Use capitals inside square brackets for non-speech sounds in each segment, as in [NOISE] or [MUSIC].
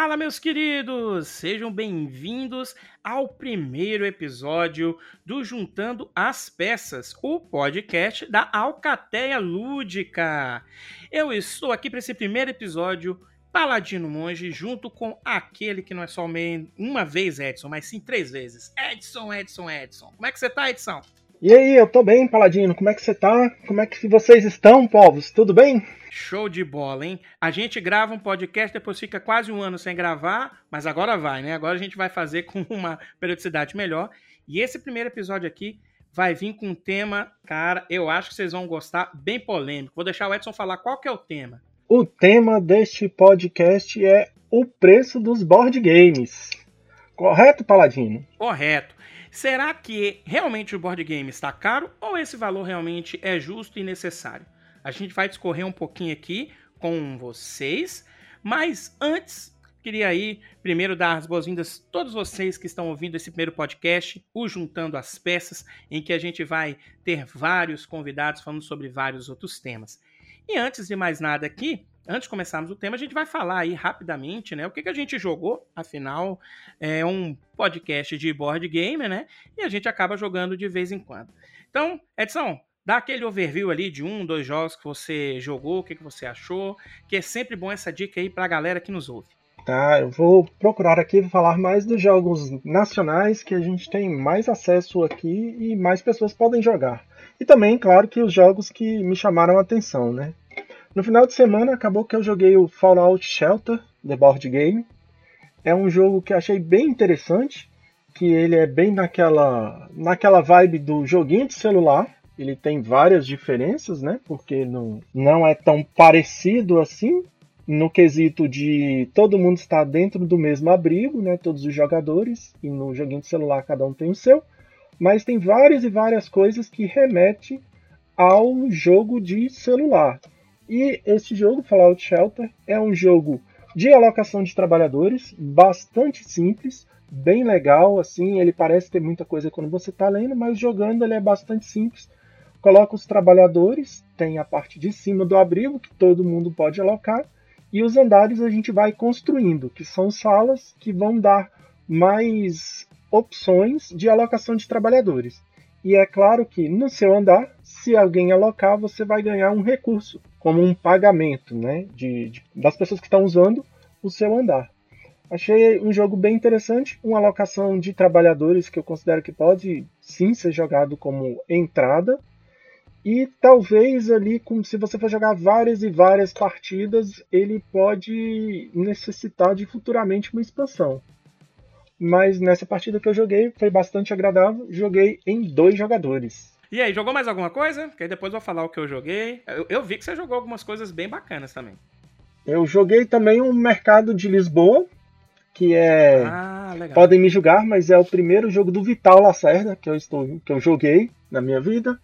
Fala, meus queridos! Sejam bem-vindos ao primeiro episódio do Juntando as Peças, o podcast da Alcateia Lúdica. Eu estou aqui para esse primeiro episódio, Paladino Monge, junto com aquele que não é só uma vez Edson, mas sim três vezes. Edson, Edson, Edson. Como é que você tá, Edson? E aí, eu tô bem, Paladino. Como é que você tá? Como é que vocês estão, povos? Tudo bem? Show de bola, hein? A gente grava um podcast, depois fica quase um ano sem gravar, mas agora vai, né? Agora a gente vai fazer com [LAUGHS] uma periodicidade melhor. E esse primeiro episódio aqui vai vir com um tema, cara, eu acho que vocês vão gostar, bem polêmico. Vou deixar o Edson falar qual que é o tema. O tema deste podcast é o preço dos board games. Correto, Paladino? Correto. Será que realmente o board game está caro ou esse valor realmente é justo e necessário? A gente vai discorrer um pouquinho aqui com vocês, mas antes queria aí primeiro dar as boas-vindas a todos vocês que estão ouvindo esse primeiro podcast, o Juntando as Peças, em que a gente vai ter vários convidados falando sobre vários outros temas. E antes de mais nada aqui, antes de começarmos o tema, a gente vai falar aí rapidamente, né? O que, que a gente jogou, afinal, é um podcast de board game, né? E a gente acaba jogando de vez em quando. Então, Edson, dá aquele overview ali de um, dois jogos que você jogou, o que, que você achou, que é sempre bom essa dica aí pra galera que nos ouve. Tá, eu vou procurar aqui falar mais dos jogos nacionais que a gente tem mais acesso aqui e mais pessoas podem jogar. E também, claro, que os jogos que me chamaram a atenção, né? No final de semana acabou que eu joguei o Fallout Shelter, The Board Game. É um jogo que achei bem interessante, que ele é bem naquela, naquela vibe do joguinho de celular. Ele tem várias diferenças, né? Porque não, não é tão parecido assim, no quesito de todo mundo estar dentro do mesmo abrigo, né? Todos os jogadores, e no joguinho de celular cada um tem o seu. Mas tem várias e várias coisas que remetem ao jogo de celular. E esse jogo, Fallout Shelter, é um jogo de alocação de trabalhadores, bastante simples, bem legal, assim, ele parece ter muita coisa quando você está lendo, mas jogando ele é bastante simples. Coloca os trabalhadores, tem a parte de cima do abrigo que todo mundo pode alocar, e os andares a gente vai construindo, que são salas que vão dar mais opções de alocação de trabalhadores. E é claro que no seu andar, se alguém alocar, você vai ganhar um recurso, como um pagamento né, de, de das pessoas que estão usando o seu andar. Achei um jogo bem interessante, uma alocação de trabalhadores que eu considero que pode sim ser jogado como entrada. E talvez ali, se você for jogar várias e várias partidas, ele pode necessitar de futuramente uma expansão. Mas nessa partida que eu joguei foi bastante agradável. Joguei em dois jogadores. E aí, jogou mais alguma coisa? Que aí depois eu vou falar o que eu joguei. Eu, eu vi que você jogou algumas coisas bem bacanas também. Eu joguei também um Mercado de Lisboa, que é. Ah, Podem me julgar, mas é o primeiro jogo do Vital Lacerda que eu, estou, que eu joguei na minha vida.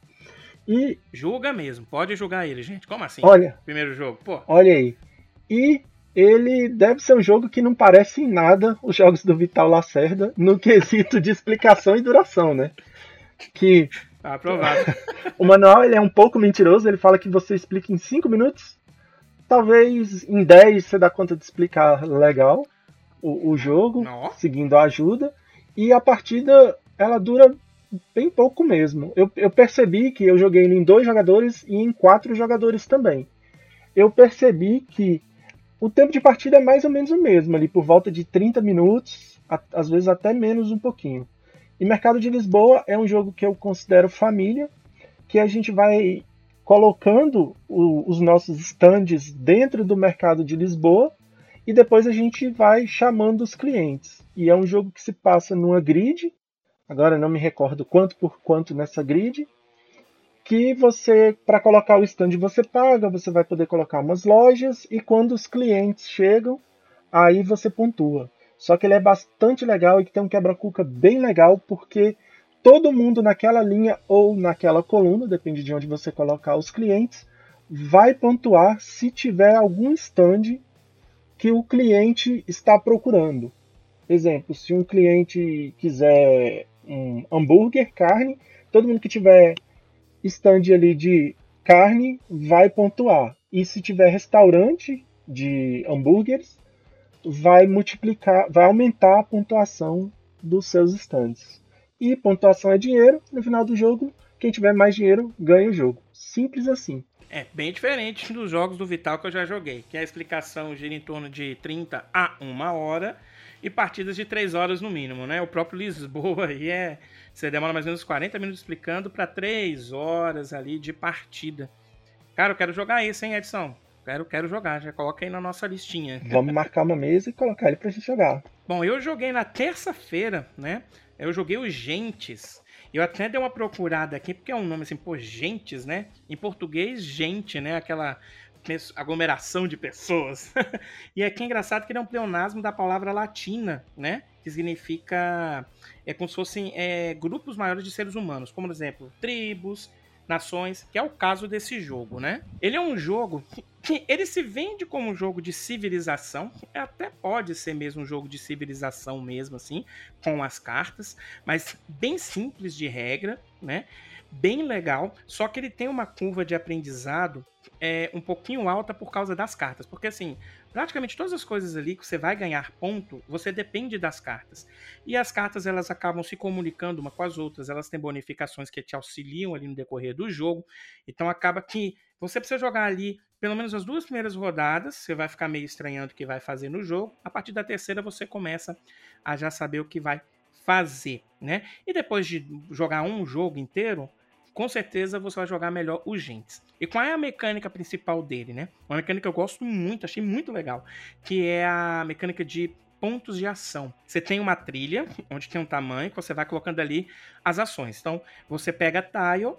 E. Julga mesmo, pode julgar ele, gente. Como assim? Olha. Primeiro jogo, pô. Olha aí. E ele deve ser um jogo que não parece em nada os jogos do Vital Lacerda no [LAUGHS] quesito de explicação e duração, né? Que Tá aprovado. [LAUGHS] o manual ele é um pouco mentiroso, ele fala que você explica em 5 minutos. Talvez em 10 você dá conta de explicar legal o, o jogo, Nossa. seguindo a ajuda. E a partida ela dura bem pouco mesmo. Eu, eu percebi que eu joguei em dois jogadores e em quatro jogadores também. Eu percebi que o tempo de partida é mais ou menos o mesmo, ali por volta de 30 minutos, às vezes até menos um pouquinho. E Mercado de Lisboa é um jogo que eu considero família, que a gente vai colocando o, os nossos stands dentro do Mercado de Lisboa e depois a gente vai chamando os clientes. E é um jogo que se passa numa grid, agora não me recordo quanto por quanto nessa grid, que você, para colocar o stand, você paga, você vai poder colocar umas lojas e quando os clientes chegam, aí você pontua. Só que ele é bastante legal e que tem um quebra-cuca bem legal, porque todo mundo naquela linha ou naquela coluna, depende de onde você colocar os clientes, vai pontuar se tiver algum stand que o cliente está procurando. Exemplo, se um cliente quiser um hambúrguer, carne, todo mundo que tiver stand ali de carne vai pontuar. E se tiver restaurante de hambúrgueres, vai multiplicar, vai aumentar a pontuação dos seus stands. E pontuação é dinheiro, no final do jogo, quem tiver mais dinheiro ganha o jogo. Simples assim. É bem diferente dos jogos do Vital que eu já joguei, que a explicação gira em torno de 30 a 1 hora e partidas de 3 horas no mínimo, né? O próprio Lisboa aí é. Você demora mais ou menos 40 minutos explicando para 3 horas ali de partida. Cara, eu quero jogar esse, hein, Edson? Quero, quero jogar, já coloca aí na nossa listinha. Vamos marcar uma mesa e colocar ele pra gente jogar. Bom, eu joguei na terça-feira, né? Eu joguei o Gentes. Eu até dei uma procurada aqui, porque é um nome assim, pô, Gentes, né? Em português, gente, né? Aquela aglomeração de pessoas. [LAUGHS] e aqui é engraçado que ele é um pleonasmo da palavra latina, né? Que significa. É como se fossem é, grupos maiores de seres humanos, como, por exemplo, tribos, nações, que é o caso desse jogo, né? Ele é um jogo [LAUGHS] que ele se vende como um jogo de civilização, até pode ser mesmo um jogo de civilização mesmo assim, com as cartas, mas bem simples de regra, né? Bem legal, só que ele tem uma curva de aprendizado é, um pouquinho alta por causa das cartas, porque assim, praticamente todas as coisas ali que você vai ganhar ponto, você depende das cartas. E as cartas elas acabam se comunicando uma com as outras, elas têm bonificações que te auxiliam ali no decorrer do jogo. Então acaba que você precisa jogar ali pelo menos as duas primeiras rodadas, você vai ficar meio estranhando o que vai fazer no jogo. A partir da terceira você começa a já saber o que vai fazer, né? E depois de jogar um jogo inteiro, com certeza você vai jogar melhor os Gentes. E qual é a mecânica principal dele, né? Uma mecânica que eu gosto muito, achei muito legal, que é a mecânica de pontos de ação. Você tem uma trilha, onde tem um tamanho, que você vai colocando ali as ações. Então, você pega tile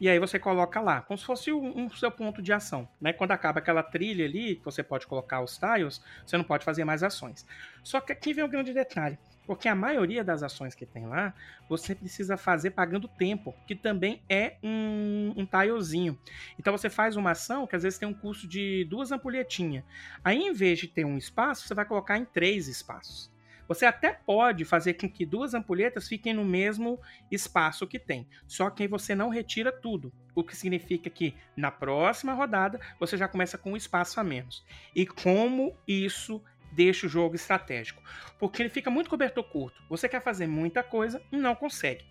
e aí você coloca lá, como se fosse um, um, seu ponto de ação. Né? Quando acaba aquela trilha ali, que você pode colocar os tiles, você não pode fazer mais ações. Só que aqui vem um grande detalhe. Porque a maioria das ações que tem lá, você precisa fazer pagando tempo, que também é um, um. Então você faz uma ação que às vezes tem um custo de duas ampulhetinhas. Aí, em vez de ter um espaço, você vai colocar em três espaços. Você até pode fazer com que duas ampulhetas fiquem no mesmo espaço que tem, só que você não retira tudo, o que significa que na próxima rodada você já começa com um espaço a menos. E como isso deixa o jogo estratégico. Porque ele fica muito cobertor curto. Você quer fazer muita coisa e não consegue.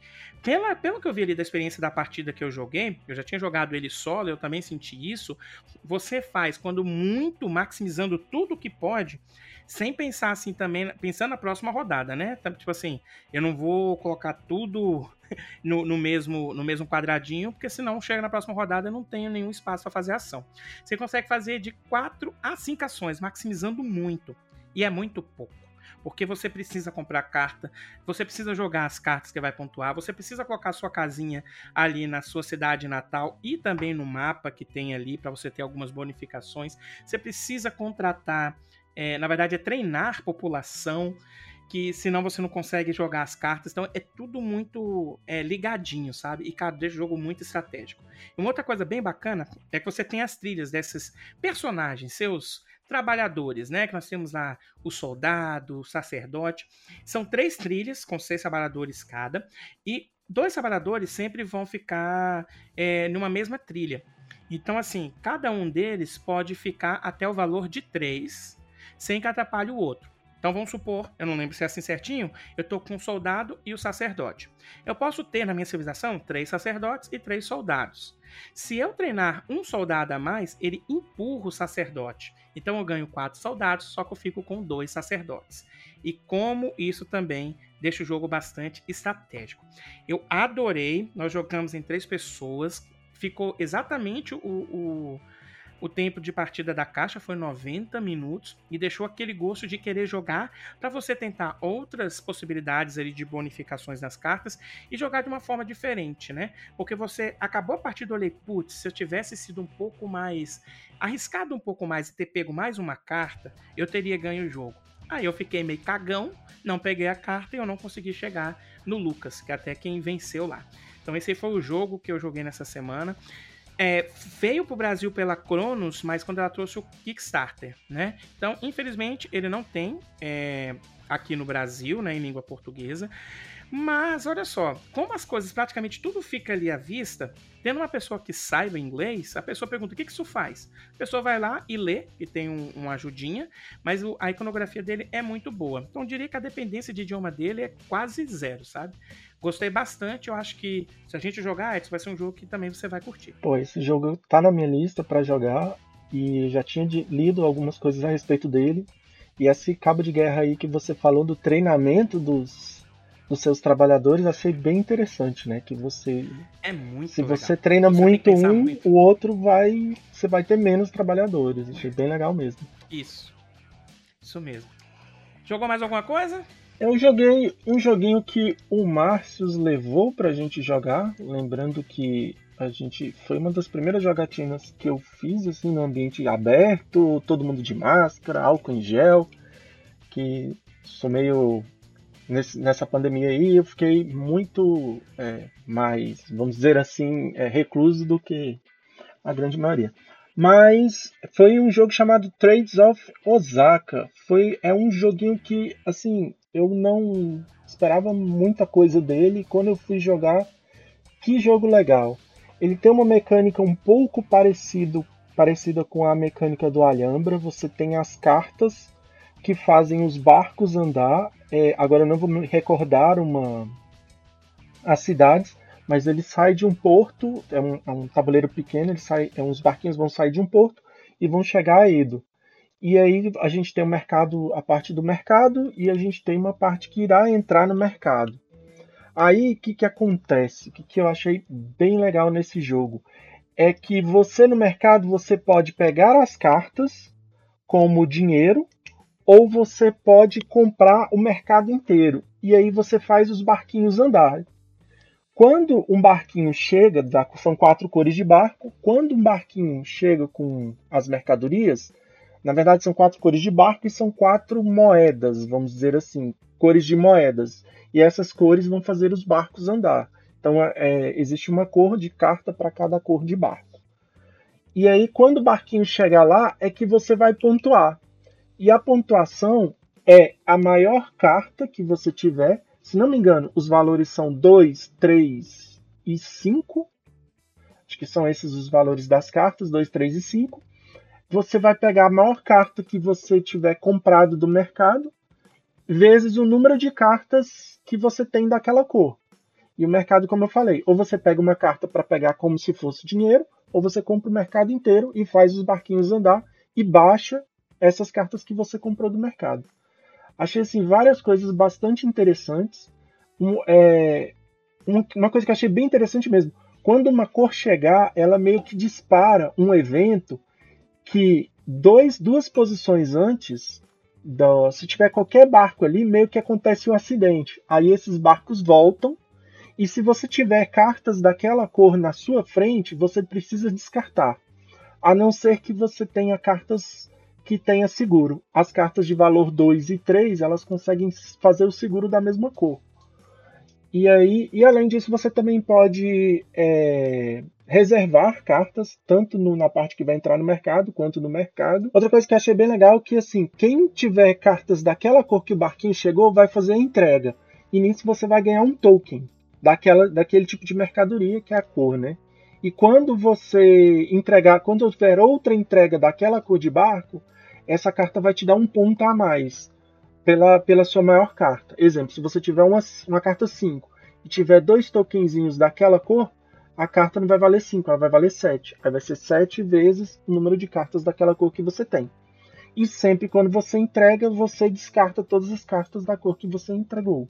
Pela, pelo que eu vi ali da experiência da partida que eu joguei, eu já tinha jogado ele solo, eu também senti isso. Você faz quando muito maximizando tudo que pode, sem pensar assim também, pensando na próxima rodada, né? Tipo assim, eu não vou colocar tudo [LAUGHS] no, no, mesmo, no mesmo quadradinho, porque senão chega na próxima rodada e não tenho nenhum espaço para fazer ação. Você consegue fazer de 4 a 5 ações, maximizando muito. E é muito pouco. Porque você precisa comprar carta, você precisa jogar as cartas que vai pontuar, você precisa colocar sua casinha ali na sua cidade natal e também no mapa que tem ali para você ter algumas bonificações. Você precisa contratar, é, na verdade, é treinar população que senão você não consegue jogar as cartas. Então é tudo muito é, ligadinho, sabe? E cara, deixa o jogo muito estratégico. Uma outra coisa bem bacana é que você tem as trilhas desses personagens, seus trabalhadores, né? Que nós temos lá o soldado, o sacerdote. São três trilhas com seis trabalhadores cada. E dois trabalhadores sempre vão ficar é, numa mesma trilha. Então, assim, cada um deles pode ficar até o valor de três, sem que atrapalhe o outro. Então vamos supor, eu não lembro se é assim certinho, eu estou com o soldado e o sacerdote. Eu posso ter na minha civilização três sacerdotes e três soldados. Se eu treinar um soldado a mais, ele empurra o sacerdote. Então eu ganho quatro soldados, só que eu fico com dois sacerdotes. E como isso também deixa o jogo bastante estratégico. Eu adorei, nós jogamos em três pessoas, ficou exatamente o, o o tempo de partida da caixa foi 90 minutos e deixou aquele gosto de querer jogar para você tentar outras possibilidades ali de bonificações nas cartas e jogar de uma forma diferente, né? Porque você acabou a partida, olhei, putz, se eu tivesse sido um pouco mais arriscado um pouco mais e ter pego mais uma carta, eu teria ganho o jogo. Aí eu fiquei meio cagão, não peguei a carta e eu não consegui chegar no Lucas, que é até quem venceu lá. Então esse foi o jogo que eu joguei nessa semana é, veio para o Brasil pela Cronos, mas quando ela trouxe o Kickstarter, né? Então, infelizmente, ele não tem é, aqui no Brasil, né, em língua portuguesa. Mas olha só, como as coisas praticamente tudo fica ali à vista, tendo uma pessoa que saiba inglês, a pessoa pergunta o que, que isso faz. A pessoa vai lá e lê, e tem um, uma ajudinha, mas a iconografia dele é muito boa. Então eu diria que a dependência de idioma dele é quase zero, sabe? Gostei bastante, eu acho que se a gente jogar, isso vai ser um jogo que também você vai curtir. Pô, esse jogo tá na minha lista para jogar e já tinha de, lido algumas coisas a respeito dele. E esse cabo de guerra aí que você falou do treinamento dos dos seus trabalhadores, achei bem interessante, né? Que você. É muito Se legal. você treina Você muito um, muito. o outro vai. Você vai ter menos trabalhadores. Achei bem legal mesmo. Isso. Isso mesmo. Jogou mais alguma coisa? Eu joguei um joguinho que o Márcios levou pra gente jogar. Lembrando que a gente. Foi uma das primeiras jogatinas que eu fiz, assim, no ambiente aberto, todo mundo de máscara, álcool em gel. Que sou meio nesse, nessa pandemia aí eu fiquei muito é, mais, vamos dizer assim, é, recluso do que a grande maioria. Mas foi um jogo chamado Trades of Osaka. Foi é um joguinho que assim eu não esperava muita coisa dele. Quando eu fui jogar, que jogo legal! Ele tem uma mecânica um pouco parecido, parecida com a mecânica do Alhambra. Você tem as cartas que fazem os barcos andar. É, agora eu não vou me recordar uma as cidades, mas ele sai de um porto, é um, é um tabuleiro pequeno, ele sai, é, uns barquinhos vão sair de um porto e vão chegar a Edo. E aí a gente tem o mercado, a parte do mercado, e a gente tem uma parte que irá entrar no mercado. Aí o que, que acontece? O que, que eu achei bem legal nesse jogo? É que você no mercado você pode pegar as cartas como dinheiro ou você pode comprar o mercado inteiro e aí você faz os barquinhos andarem. Quando um barquinho chega, são quatro cores de barco, quando um barquinho chega com as mercadorias, na verdade são quatro cores de barco e são quatro moedas, vamos dizer assim, cores de moedas. E essas cores vão fazer os barcos andar. Então é, existe uma cor de carta para cada cor de barco. E aí, quando o barquinho chegar lá, é que você vai pontuar. E a pontuação é a maior carta que você tiver. Se não me engano, os valores são 2, 3 e 5. Acho que são esses os valores das cartas, 2, 3 e 5. Você vai pegar a maior carta que você tiver comprado do mercado, vezes o número de cartas que você tem daquela cor. E o mercado, como eu falei, ou você pega uma carta para pegar como se fosse dinheiro, ou você compra o mercado inteiro e faz os barquinhos andar e baixa essas cartas que você comprou do mercado. Achei assim, várias coisas bastante interessantes. Um, é, um, uma coisa que achei bem interessante mesmo. Quando uma cor chegar, ela meio que dispara um evento que dois, duas posições antes, do, se tiver qualquer barco ali, meio que acontece um acidente. Aí esses barcos voltam. E se você tiver cartas daquela cor na sua frente, você precisa descartar. A não ser que você tenha cartas que tenha seguro. As cartas de valor 2 e 3, elas conseguem fazer o seguro da mesma cor. E aí, e além disso, você também pode é, reservar cartas, tanto no, na parte que vai entrar no mercado, quanto no mercado. Outra coisa que eu achei bem legal é que, assim, quem tiver cartas daquela cor que o barquinho chegou, vai fazer a entrega. E nisso você vai ganhar um token daquela, daquele tipo de mercadoria que é a cor, né? E quando você entregar, quando houver outra entrega daquela cor de barco, essa carta vai te dar um ponto a mais pela, pela sua maior carta. Exemplo, se você tiver uma, uma carta 5 e tiver dois tokenzinhos daquela cor, a carta não vai valer 5, ela vai valer 7. Aí vai ser 7 vezes o número de cartas daquela cor que você tem. E sempre quando você entrega, você descarta todas as cartas da cor que você entregou.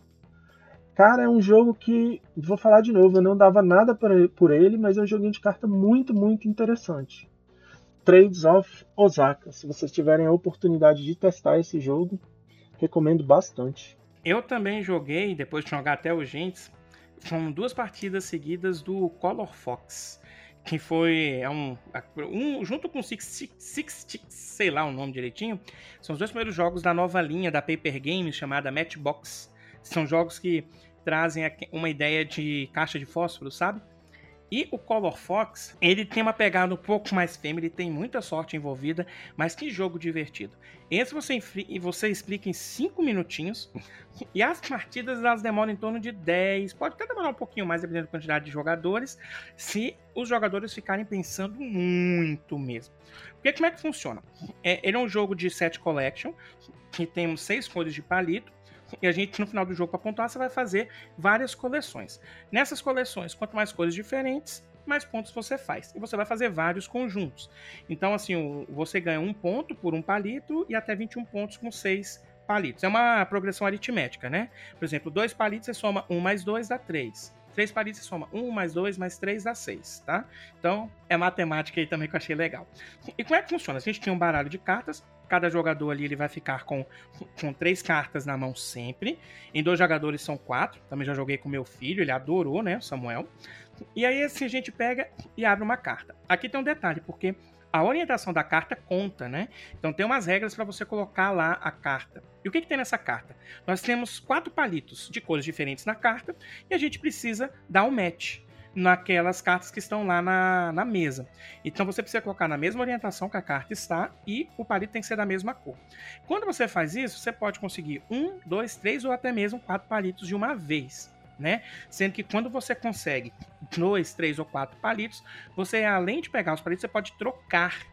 Cara, é um jogo que, vou falar de novo, eu não dava nada por ele, mas é um joguinho de carta muito, muito interessante. Trades of Osaka. Se vocês tiverem a oportunidade de testar esse jogo, recomendo bastante. Eu também joguei, depois de jogar até o Gentes, são duas partidas seguidas do Color Fox, que foi é um, um junto com Six, Six, Six, sei lá o nome direitinho, são os dois primeiros jogos da nova linha da Paper Games chamada Matchbox. São jogos que trazem uma ideia de caixa de fósforo, sabe? E o Color Fox, ele tem uma pegada um pouco mais fêmea, ele tem muita sorte envolvida, mas que jogo divertido. Esse você, você explica em 5 minutinhos, [LAUGHS] e as partidas elas demoram em torno de 10, pode até demorar um pouquinho mais, dependendo da quantidade de jogadores, se os jogadores ficarem pensando muito mesmo. Porque como é que funciona? É, ele é um jogo de set collection, que temos seis cores de palito, e a gente, no final do jogo, para pontuar, você vai fazer várias coleções. Nessas coleções, quanto mais cores diferentes, mais pontos você faz. E você vai fazer vários conjuntos. Então, assim, você ganha um ponto por um palito e até 21 pontos com seis palitos. É uma progressão aritmética, né? Por exemplo, dois palitos você soma 1 mais 2 dá 3. Três palitos você soma 1 mais 2 mais 3 dá 6, tá? Então, é matemática aí também que eu achei legal. E como é que funciona? A gente tem um baralho de cartas, Cada jogador ali ele vai ficar com, com três cartas na mão sempre. Em dois jogadores são quatro. Também já joguei com meu filho, ele adorou, né, Samuel. E aí assim a gente pega e abre uma carta. Aqui tem um detalhe, porque a orientação da carta conta, né? Então tem umas regras para você colocar lá a carta. E o que, que, tem nessa carta? Nós temos quatro palitos de cores diferentes na carta e a gente precisa dar um match naquelas cartas que estão lá na, na mesa. Então você precisa colocar na mesma orientação que a carta está e o palito tem que ser da mesma cor. Quando você faz isso, você pode conseguir um, dois, três ou até mesmo quatro palitos de uma vez. Né? Sendo que quando você consegue dois, três ou quatro palitos, você além de pegar os palitos, você pode trocar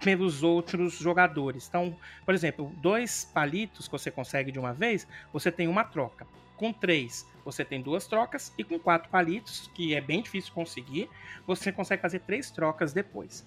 pelos outros jogadores. Então, por exemplo, dois palitos que você consegue de uma vez, você tem uma troca. Com três, você tem duas trocas e com quatro palitos, que é bem difícil conseguir, você consegue fazer três trocas depois.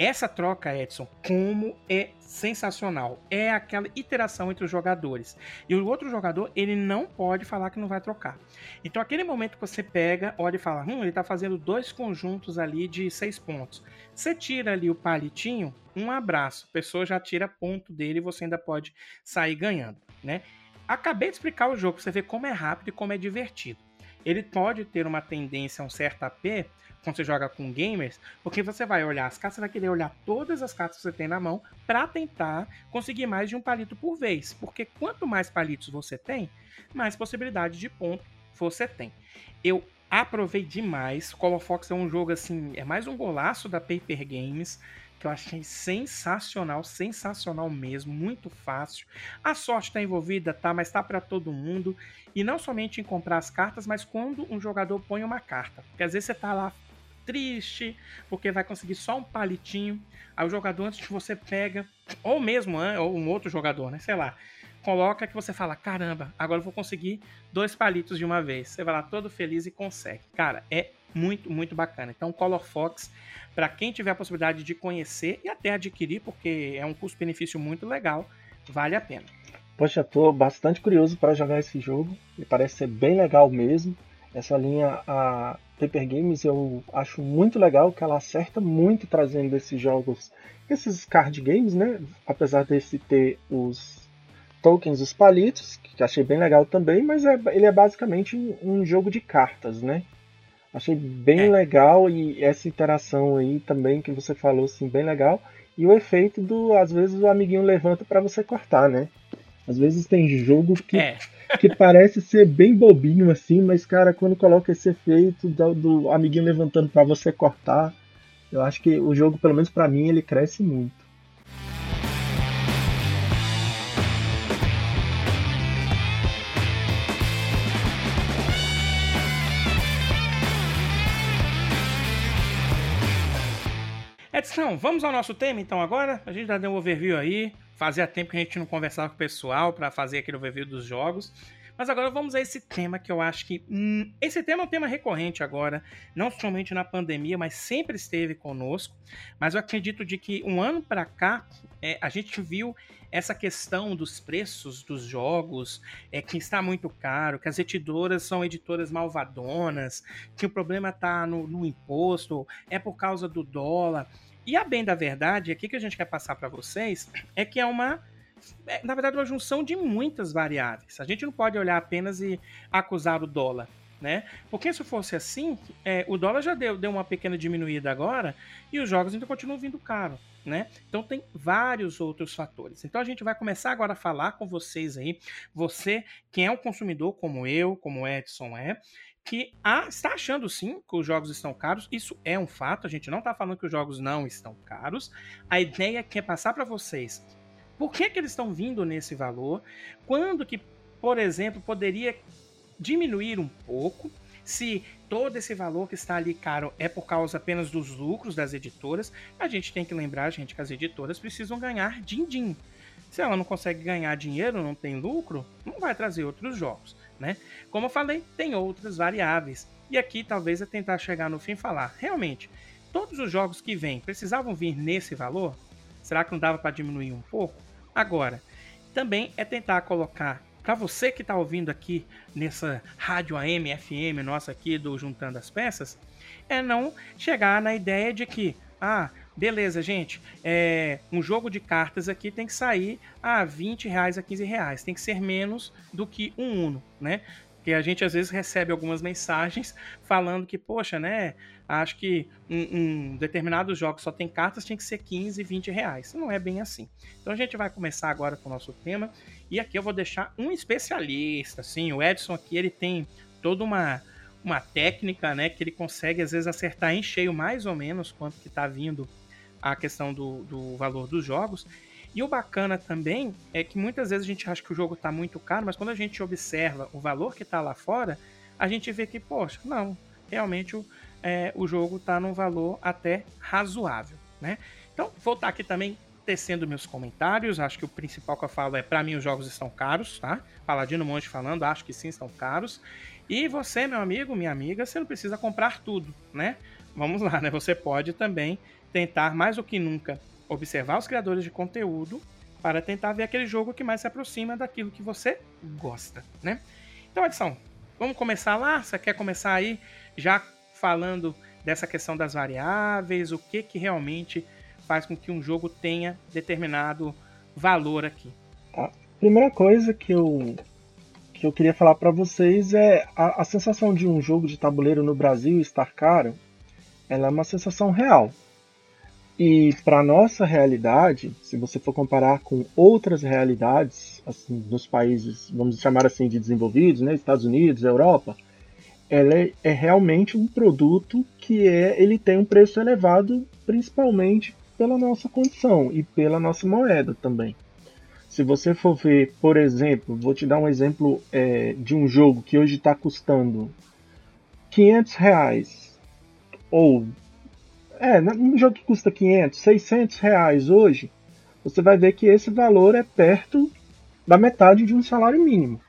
Essa troca, Edson, como é sensacional. É aquela iteração entre os jogadores. E o outro jogador, ele não pode falar que não vai trocar. Então, aquele momento que você pega, olha e fala, hum, ele está fazendo dois conjuntos ali de seis pontos. Você tira ali o palitinho, um abraço. A pessoa já tira ponto dele e você ainda pode sair ganhando, né? Acabei de explicar o jogo, você ver como é rápido e como é divertido. Ele pode ter uma tendência a um certo AP quando você joga com gamers, porque você vai olhar as cartas, você vai querer olhar todas as cartas que você tem na mão para tentar conseguir mais de um palito por vez. Porque quanto mais palitos você tem, mais possibilidade de ponto você tem. Eu aprovei demais. Call of Fox é um jogo assim, é mais um golaço da Paper Games que eu achei sensacional, sensacional mesmo, muito fácil. A sorte está envolvida, tá, mas tá para todo mundo. E não somente em comprar as cartas, mas quando um jogador põe uma carta. Porque às vezes você tá lá triste, porque vai conseguir só um palitinho. Aí o jogador antes de você pega, ou mesmo ou um outro jogador, né, sei lá, coloca que você fala: caramba, agora eu vou conseguir dois palitos de uma vez. Você vai lá todo feliz e consegue. Cara, é muito, muito bacana. Então, Color Fox, para quem tiver a possibilidade de conhecer e até adquirir, porque é um custo-benefício muito legal, vale a pena. Poxa, tô bastante curioso para jogar esse jogo. Ele parece ser bem legal mesmo. Essa linha, a Paper Games, eu acho muito legal que ela acerta muito trazendo esses jogos, esses card games, né? Apesar desse ter os tokens, os palitos, que achei bem legal também, mas é, ele é basicamente um jogo de cartas, né? Achei bem é. legal e essa interação aí também que você falou, assim, bem legal. E o efeito do, às vezes, o amiguinho levanta para você cortar, né? Às vezes tem jogo que, é. Que parece ser bem bobinho assim, mas, cara, quando coloca esse efeito do, do amiguinho levantando para você cortar, eu acho que o jogo, pelo menos para mim, ele cresce muito. Edson, vamos ao nosso tema então agora? A gente já deu um overview aí. Fazia tempo que a gente não conversava com o pessoal para fazer aquele overview dos jogos. Mas agora vamos a esse tema que eu acho que. Hum, esse tema é um tema recorrente agora, não somente na pandemia, mas sempre esteve conosco. Mas eu acredito de que um ano para cá é, a gente viu essa questão dos preços dos jogos, é, que está muito caro, que as editoras são editoras malvadonas, que o problema está no, no imposto, é por causa do dólar. E a bem da verdade, aqui que a gente quer passar para vocês, é que é uma é, na verdade, uma junção de muitas variáveis. A gente não pode olhar apenas e acusar o dólar. né? Porque se fosse assim, é, o dólar já deu, deu uma pequena diminuída agora e os jogos ainda continuam vindo caro, né? Então tem vários outros fatores. Então a gente vai começar agora a falar com vocês aí, você que é um consumidor como eu, como o Edson é, que ah, está achando sim que os jogos estão caros. Isso é um fato. A gente não está falando que os jogos não estão caros. A ideia é passar para vocês por que, que eles estão vindo nesse valor, quando que, por exemplo, poderia diminuir um pouco. Se todo esse valor que está ali caro é por causa apenas dos lucros das editoras, a gente tem que lembrar, gente, que as editoras precisam ganhar din-din. Se ela não consegue ganhar dinheiro, não tem lucro, não vai trazer outros jogos né? Como eu falei, tem outras variáveis. E aqui talvez é tentar chegar no fim e falar, realmente, todos os jogos que vêm precisavam vir nesse valor? Será que não dava para diminuir um pouco? Agora, também é tentar colocar para você que está ouvindo aqui nessa rádio AM, FM nossa aqui do Juntando as Peças, é não chegar na ideia de que, ah, beleza, gente, é, um jogo de cartas aqui tem que sair a 20 reais a 15 reais. Tem que ser menos do que um Uno, né? Porque a gente às vezes recebe algumas mensagens falando que, poxa, né? Acho que um, um determinado jogo só tem cartas, tem que ser 15, 20 reais. Não é bem assim. Então a gente vai começar agora com o nosso tema. E aqui eu vou deixar um especialista, assim, o Edson aqui, ele tem toda uma, uma técnica, né? Que ele consegue às vezes acertar em cheio mais ou menos quanto que tá vindo a questão do, do valor dos jogos. E o bacana também é que muitas vezes a gente acha que o jogo está muito caro, mas quando a gente observa o valor que está lá fora, a gente vê que, poxa, não, realmente o, é, o jogo está num valor até razoável, né? Então, vou estar tá aqui também tecendo meus comentários. Acho que o principal que eu falo é, para mim, os jogos estão caros, tá? Paladino Monte falando, acho que sim, estão caros. E você, meu amigo, minha amiga, você não precisa comprar tudo, né? Vamos lá, né? Você pode também tentar mais do que nunca observar os criadores de conteúdo para tentar ver aquele jogo que mais se aproxima daquilo que você gosta, né? Então, Edson, vamos começar lá? Você quer começar aí já falando dessa questão das variáveis, o que que realmente faz com que um jogo tenha determinado valor aqui? A primeira coisa que eu que eu queria falar para vocês é a, a sensação de um jogo de tabuleiro no Brasil estar caro, ela é uma sensação real. E para nossa realidade, se você for comparar com outras realidades, assim, países, vamos chamar assim, de desenvolvidos, né, Estados Unidos, Europa, ela é, é, realmente um produto que é, ele tem um preço elevado, principalmente pela nossa condição e pela nossa moeda também. Se você for ver, por exemplo, vou te dar um exemplo é, de um jogo que hoje está custando 500 reais ou é, um jogo que custa 500, 600 reais hoje, você vai ver que esse valor é perto da metade de um salário mínimo.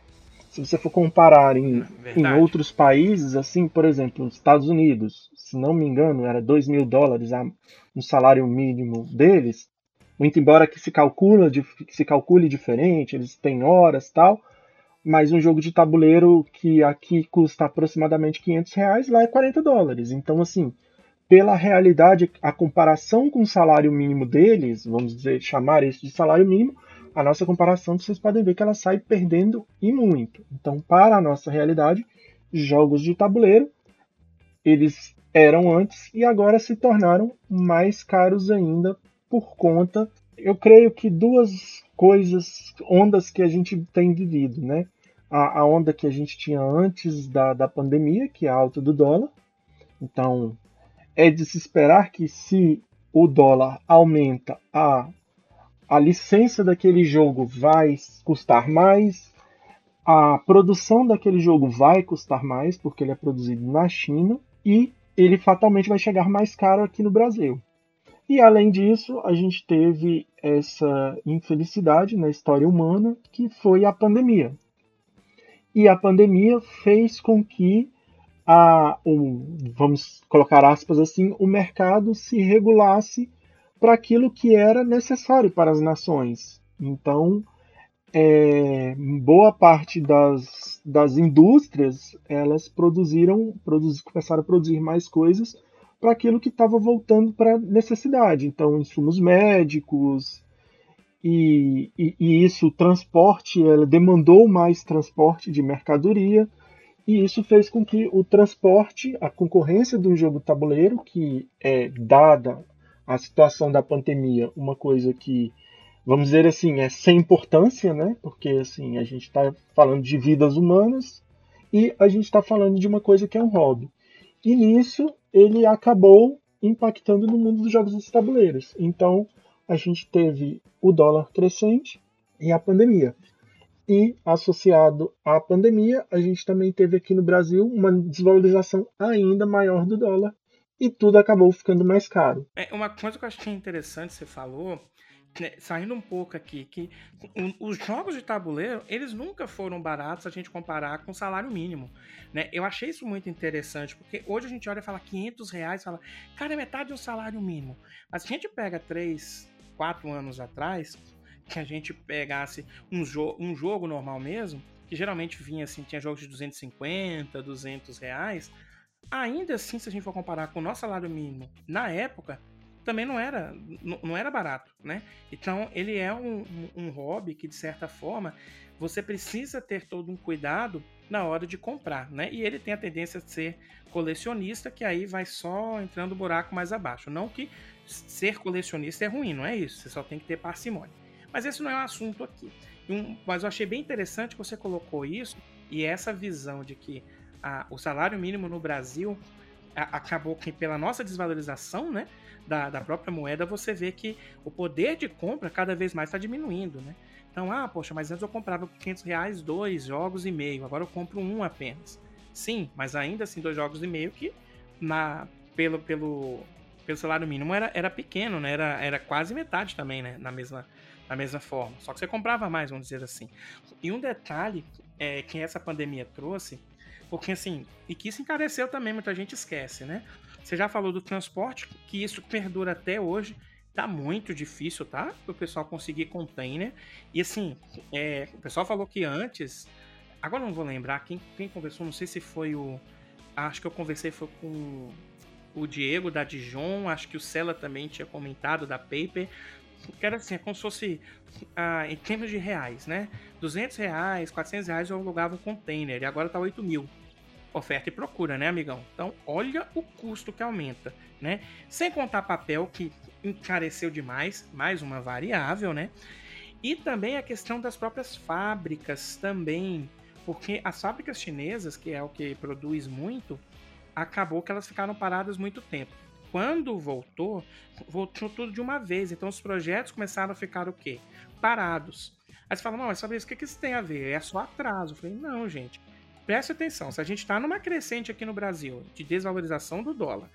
Se você for comparar em, em outros países, assim, por exemplo, nos Estados Unidos, se não me engano, era 2 mil dólares um salário mínimo deles, muito embora que se, calcula, que se calcule diferente, eles têm horas tal, mas um jogo de tabuleiro que aqui custa aproximadamente 500 reais, lá é 40 dólares. Então, assim, pela realidade, a comparação com o salário mínimo deles, vamos dizer, chamar isso de salário mínimo, a nossa comparação vocês podem ver que ela sai perdendo e muito. Então, para a nossa realidade, jogos de tabuleiro, eles eram antes e agora se tornaram mais caros ainda por conta, eu creio que duas coisas, ondas que a gente tem vivido, né? A, a onda que a gente tinha antes da, da pandemia, que é a alta do dólar. Então, é de se esperar que se o dólar aumenta, a, a licença daquele jogo vai custar mais, a produção daquele jogo vai custar mais, porque ele é produzido na China, e ele fatalmente vai chegar mais caro aqui no Brasil. E além disso, a gente teve essa infelicidade na história humana, que foi a pandemia. E a pandemia fez com que a, vamos colocar aspas assim, o mercado se regulasse para aquilo que era necessário para as nações. Então, é, boa parte das, das indústrias elas produziram, produz, começaram a produzir mais coisas para aquilo que estava voltando para necessidade. Então, insumos médicos e, e, e isso, o transporte, ela demandou mais transporte de mercadoria E isso fez com que o transporte, a concorrência do jogo tabuleiro, que é dada a situação da pandemia, uma coisa que, vamos dizer assim, é sem importância, né? Porque assim, a gente está falando de vidas humanas e a gente está falando de uma coisa que é um hobby. E nisso ele acabou impactando no mundo dos jogos de tabuleiros. Então a gente teve o dólar crescente e a pandemia. E associado à pandemia, a gente também teve aqui no Brasil uma desvalorização ainda maior do dólar e tudo acabou ficando mais caro. É, uma coisa que eu achei interessante você falou, né, saindo um pouco aqui, que os jogos de tabuleiro, eles nunca foram baratos a gente comparar com o salário mínimo. Né? Eu achei isso muito interessante, porque hoje a gente olha e fala 500 reais, fala, cara, é metade do salário mínimo. Mas se a gente pega 3, 4 anos atrás, que a gente pegasse um, jo um jogo normal mesmo, que geralmente vinha assim, tinha jogos de 250, 200 reais, ainda assim, se a gente for comparar com o nosso salário mínimo na época, também não era, não era barato, né? Então, ele é um, um, hobby que, de certa forma, você precisa ter todo um cuidado na hora de comprar, né? E ele tem a tendência de ser colecionista, que aí vai só entrando buraco mais abaixo. Não que ser colecionista é ruim, não é isso. Você só tem que ter parcimônia. Mas esse não é o assunto aqui. Um, mas eu achei bem interessante que você colocou isso e essa visão de que a, o salário mínimo no Brasil a, acabou que pela nossa desvalorização, né, da, da própria moeda, você vê que o poder de compra cada vez mais está diminuindo, né? Então, ah, poxa, mas antes eu comprava por 500 reais dois jogos e meio, agora eu compro um apenas. Sim, mas ainda assim dois jogos e meio que na pelo pelo pelo salário mínimo era, era pequeno, né? Era, era quase metade também, né? Na mesma da mesma forma. Só que você comprava mais, vamos dizer assim. E um detalhe é, que essa pandemia trouxe, porque assim, e que isso encareceu também, muita gente esquece, né? Você já falou do transporte, que isso perdura até hoje. Tá muito difícil, tá? O pessoal conseguir container. E assim, é, o pessoal falou que antes. Agora não vou lembrar quem, quem conversou, não sei se foi o. Acho que eu conversei foi com o Diego da Dijon, acho que o Sela também tinha comentado da Paper, que era assim, é como se fosse ah, em termos de reais, né? 200 reais, 400 reais eu alugava um container e agora tá 8 mil. Oferta e procura, né, amigão? Então, olha o custo que aumenta, né? Sem contar papel, que encareceu demais, mais uma variável, né? E também a questão das próprias fábricas também, porque as fábricas chinesas, que é o que produz muito, acabou que elas ficaram paradas muito tempo. Quando voltou, voltou tudo de uma vez. Então os projetos começaram a ficar o quê? Parados. Aí você fala, não, mas sabe isso, o que, que isso tem a ver? É só atraso. Eu falei, não, gente. Preste atenção, se a gente está numa crescente aqui no Brasil de desvalorização do dólar,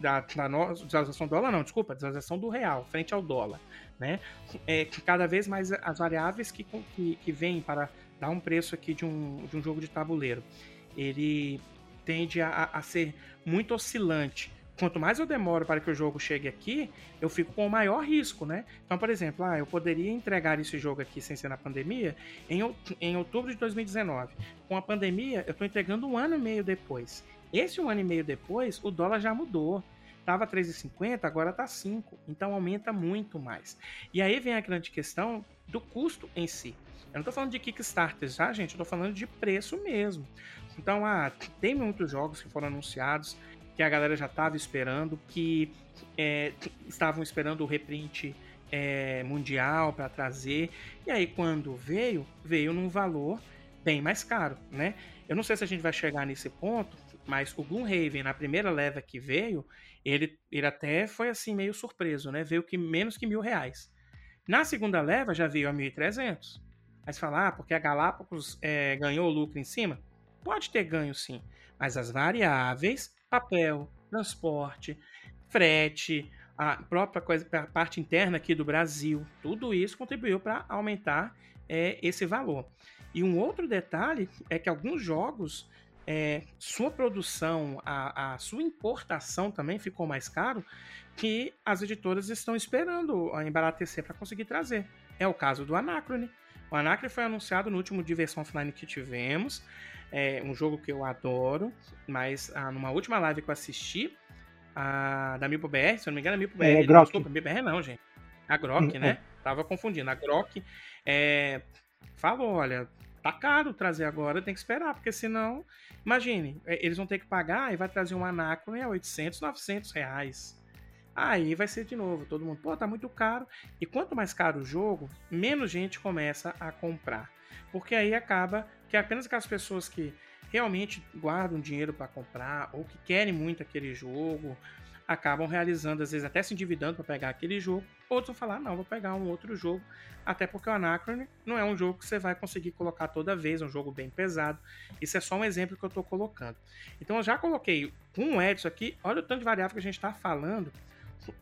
da, da no, desvalorização do dólar não, desculpa, desvalorização do real frente ao dólar, né? É que cada vez mais as variáveis que, que, que vêm para dar um preço aqui de um, de um jogo de tabuleiro, ele tende a, a ser muito oscilante quanto mais eu demoro para que o jogo chegue aqui, eu fico com o maior risco, né? Então, por exemplo, ah, eu poderia entregar esse jogo aqui sem ser na pandemia em, em outubro de 2019. Com a pandemia, eu estou entregando um ano e meio depois. Esse um ano e meio depois, o dólar já mudou. Tava 3,50, agora tá 5. Então aumenta muito mais. E aí vem a grande questão do custo em si. Eu não estou falando de Kickstarter, tá, gente? Eu tô falando de preço mesmo. Então, ah, tem muitos jogos que foram anunciados que a galera já estava esperando, que é, estavam esperando o reprint é, mundial para trazer. E aí, quando veio, veio num valor bem mais caro, né? Eu não sei se a gente vai chegar nesse ponto, mas o Gloomhaven, na primeira leva que veio, ele, ele até foi assim meio surpreso, né? Veio que menos que mil reais. Na segunda leva já veio a 1.300. Aí você ah, porque a Galápagos é, ganhou lucro em cima? Pode ter ganho sim, mas as variáveis papel, transporte, frete, a própria coisa, a parte interna aqui do Brasil, tudo isso contribuiu para aumentar é, esse valor. E um outro detalhe é que alguns jogos, é, sua produção, a, a, sua importação também ficou mais caro, que as editoras estão esperando a embaratecer para conseguir trazer. É o caso do Anacrone. O Anacrone foi anunciado no último Diversão Offline que tivemos. É um jogo que eu adoro, mas ah, numa última live que eu assisti, a, da Mipo BR, se eu não me engano, a Mipo BR. É, Grok. Desculpa, BR não, gente. A Grok, hum, né? É. Tava confundindo. A Grok é, falou: olha, tá tá caro trazer agora, tem que esperar, porque senão, imagine, é, eles vão ter que pagar e vai trazer um Anacron a 800, 900 reais. Aí vai ser de novo, todo mundo, pô, tá muito caro. E quanto mais caro o jogo, menos gente começa a comprar. Porque aí acaba que apenas aquelas pessoas que realmente guardam dinheiro para comprar ou que querem muito aquele jogo acabam realizando, às vezes até se endividando para pegar aquele jogo. Outros vão falar, não, vou pegar um outro jogo, até porque o Anacron não é um jogo que você vai conseguir colocar toda vez, é um jogo bem pesado. Isso é só um exemplo que eu estou colocando. Então eu já coloquei com o Edson aqui, olha o tanto de variável que a gente está falando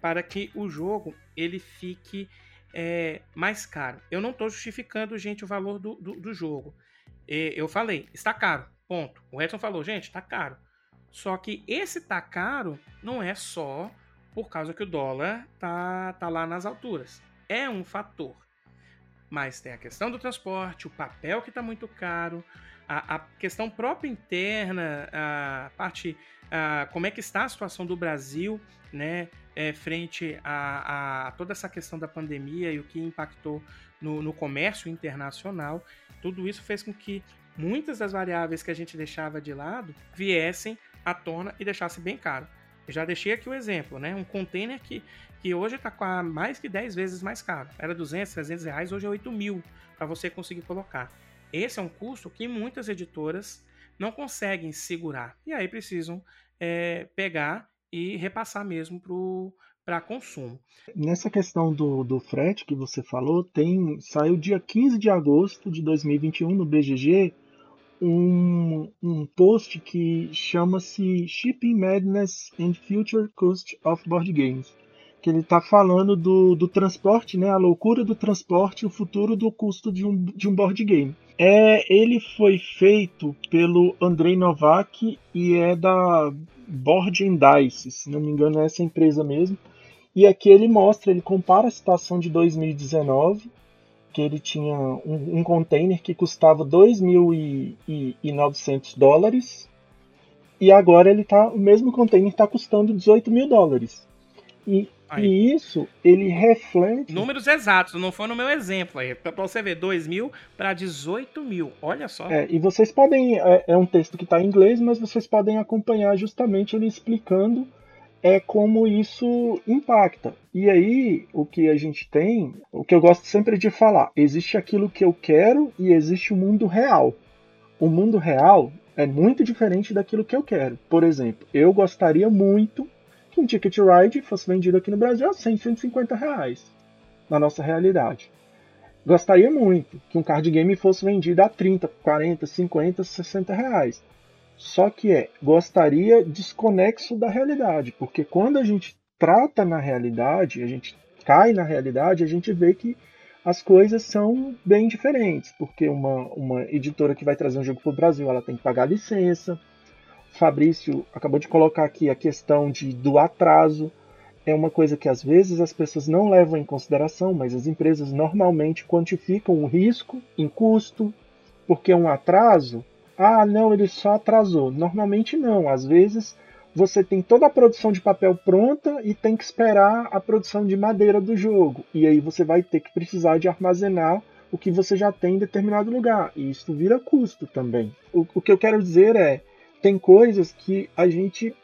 para que o jogo ele fique é, mais caro. Eu não estou justificando, gente, o valor do, do, do jogo. Eu falei, está caro, ponto. O Edson falou, gente, está caro. Só que esse tá caro não é só por causa que o dólar tá, tá lá nas alturas. É um fator. Mas tem a questão do transporte, o papel que está muito caro, a, a, questão própria interna, a parte, a, como é que está a situação do Brasil, né, é, frente a, a, toda essa questão da pandemia e o que impactou no, no comércio internacional. Tudo isso fez com que muitas das variáveis que a gente deixava de lado viessem à tona e deixasse bem caro. Eu já deixei aqui o exemplo, né? Um container que, que hoje está mais que 10 vezes mais caro. Era 200, 300 reais, hoje é 8 mil para você conseguir colocar. Esse é um custo que muitas editoras não conseguem segurar. E aí precisam é, pegar e repassar mesmo para consumo. Nessa questão do, do frete que você falou, tem saiu dia 15 de agosto de 2021 no BGG um, um post que chama-se Shipping Madness and Future Cost of Board Games. Que ele está falando do, do transporte, né, a loucura do transporte o futuro do custo de um, de um board game. É, ele foi feito pelo Andrei Novak e é da Board and Dice, se não me engano é essa empresa mesmo. E aqui ele mostra, ele compara a situação de 2019 que ele tinha um, um container que custava 2.900 dólares e agora ele tá, o mesmo container está custando 18 mil dólares. E, e, isso ele reflete. Números exatos, não foi no meu exemplo aí. Para você ver, 2 mil para 18 mil. Olha só. É, e vocês podem. É, é um texto que está em inglês, mas vocês podem acompanhar justamente ele explicando é como isso impacta. E aí, o que a gente tem, o que eu gosto sempre de falar, existe aquilo que eu quero e existe o mundo real. O mundo real é muito diferente daquilo que eu quero. Por exemplo, eu gostaria muito que um Ticket Ride fosse vendido aqui no Brasil a 100, 150 reais, na nossa realidade. Gostaria muito que um card game fosse vendido a 30, 40, 50, 60 reais. Só que é, gostaria desconexo da realidade, porque quando a gente trata na realidade, a gente cai na realidade, a gente vê que as coisas são bem diferentes, porque uma, uma editora que vai trazer um jogo para o Brasil, ela tem que pagar licença. Fabrício acabou de colocar aqui a questão de, do atraso. É uma coisa que às vezes as pessoas não levam em consideração, mas as empresas normalmente quantificam o risco em custo, porque um atraso ah, não, ele só atrasou. Normalmente não. Às vezes você tem toda a produção de papel pronta e tem que esperar a produção de madeira do jogo. E aí você vai ter que precisar de armazenar o que você já tem em determinado lugar. E isso vira custo também. O, o que eu quero dizer é, tem coisas que a gente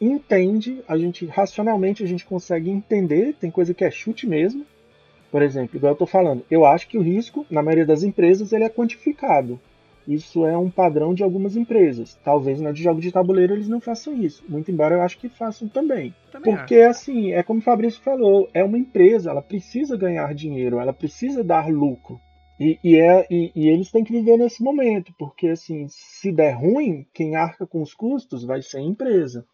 entende, a gente racionalmente a gente consegue entender, tem coisa que é chute mesmo. Por exemplo, igual eu estou falando, eu acho que o risco, na maioria das empresas, ele é quantificado. Isso é um padrão de algumas empresas. Talvez na de jogo de tabuleiro eles não façam isso. Muito embora eu acho que façam também. também Porque, acho. assim, é como o Fabrício falou, é uma empresa, ela precisa ganhar dinheiro, ela precisa dar lucro. E, e, é, e, e, eles têm que viver nesse momento, porque assim, se der ruim, quem arca com os custos vai ser a empresa.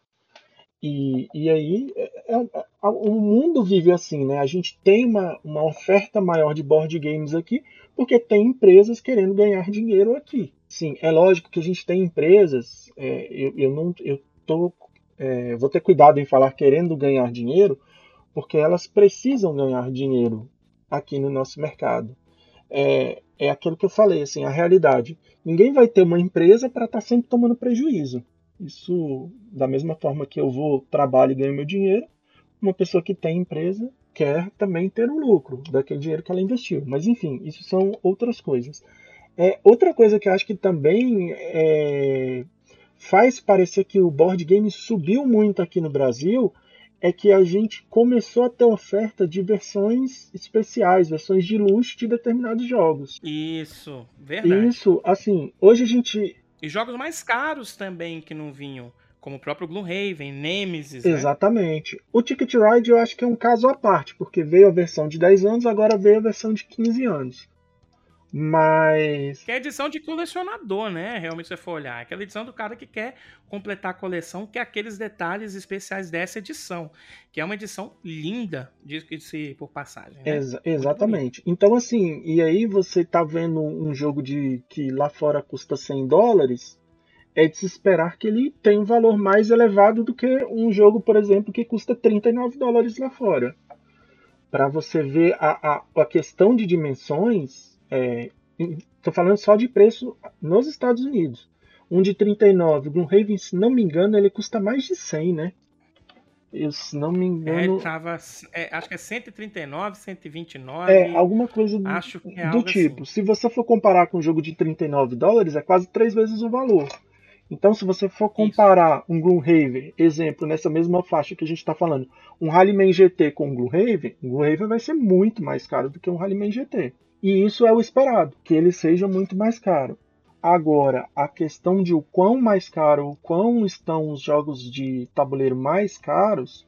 E, e aí é, é, é, o mundo vive assim, né? A gente tem uma, uma oferta maior de board games aqui, porque tem empresas querendo ganhar dinheiro aqui. Sim, é lógico que a gente tem empresas, é, eu, eu, não, eu tô, é, vou ter cuidado em falar querendo ganhar dinheiro, porque elas precisam ganhar dinheiro aqui no nosso mercado. É, é aquilo que eu falei, assim, a realidade. Ninguém vai ter uma empresa para estar tá sempre tomando prejuízo. Isso, da mesma forma que eu vou trabalho e ganho meu dinheiro, uma pessoa que tem empresa quer também ter um lucro daquele dinheiro que ela investiu. Mas enfim, isso são outras coisas. É, outra coisa que eu acho que também é, faz parecer que o board game subiu muito aqui no Brasil é que a gente começou a ter oferta de versões especiais, versões de luxo de determinados jogos. Isso, verdade. Isso, assim, hoje a gente. E jogos mais caros também que não vinham, como o próprio Gloomhaven, Nemesis. Né? Exatamente. Né? O Ticket Ride eu acho que é um caso à parte, porque veio a versão de 10 anos, agora veio a versão de 15 anos. Mas. Que é edição de colecionador, né? Realmente, se você for olhar. Aquela edição do cara que quer completar a coleção, que é aqueles detalhes especiais dessa edição. Que é uma edição linda, diz-se por passagem. Né? Ex exatamente. Então, assim, e aí você tá vendo um jogo de que lá fora custa 100 dólares. É de se esperar que ele tenha um valor mais elevado do que um jogo, por exemplo, que custa 39 dólares lá fora. Para você ver a, a, a questão de dimensões, Estou é, falando só de preço nos Estados Unidos. Um de 39, Gloomhaven, se não me engano, ele custa mais de 100, né? Eu, se não me engano. É, tava, é, acho que é 139, 129. É, alguma coisa do, acho que é do tipo. Assim. Se você for comparar com um jogo de 39 dólares, é quase três vezes o valor. Então, se você for comparar Isso. um Gloomhaven, exemplo, nessa mesma faixa que a gente está falando, um Rallyman GT com um Gloomhaven, um Gloomhaven vai ser muito mais caro do que um Rallyman GT. E isso é o esperado, que ele seja muito mais caro. Agora, a questão de o quão mais caro, o quão estão os jogos de tabuleiro mais caros,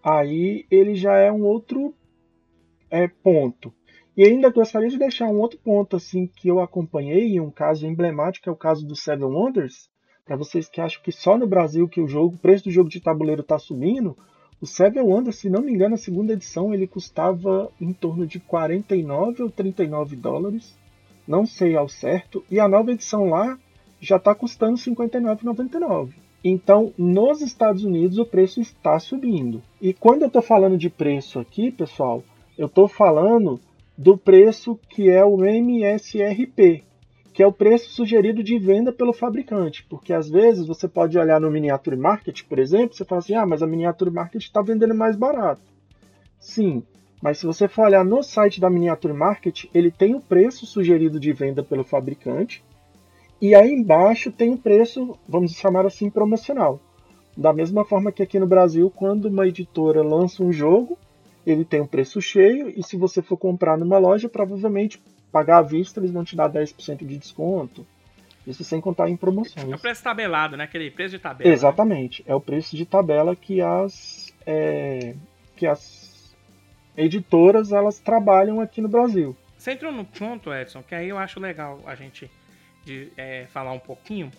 aí ele já é um outro é, ponto. E ainda gostaria de deixar um outro ponto assim que eu acompanhei, um caso emblemático, é o caso do Seven Wonders. Para vocês que acham que só no Brasil que o jogo, o preço do jogo de tabuleiro está subindo, o Seven Wonders, se não me engano, a segunda edição ele custava em torno de 49 ou 39 dólares, não sei ao certo, e a nova edição lá já está custando 59,99. Então, nos Estados Unidos o preço está subindo. E quando eu estou falando de preço aqui, pessoal, eu estou falando do preço que é o MSRP, que é o preço sugerido de venda pelo fabricante, porque às vezes você pode olhar no Miniature Market, por exemplo, você fala assim, ah, mas a Miniature Market está vendendo mais barato. Sim, mas se você for olhar no site da Miniature Market, ele tem o preço sugerido de venda pelo fabricante, e aí embaixo tem o preço, vamos chamar assim, promocional. Da mesma forma que aqui no Brasil, quando uma editora lança um jogo, ele tem um preço cheio, e se você for comprar numa loja, provavelmente pagar à vista, eles vão te dar 10% de desconto. Isso sem contar em promoções. É o preço tabelado, né? Aquele preço de tabela. Né? Exatamente. Né? É o preço de tabela que as, é, que as editoras elas trabalham aqui no Brasil. Você entrou no ponto, Edson, que aí eu acho legal a gente de, é, falar um pouquinho,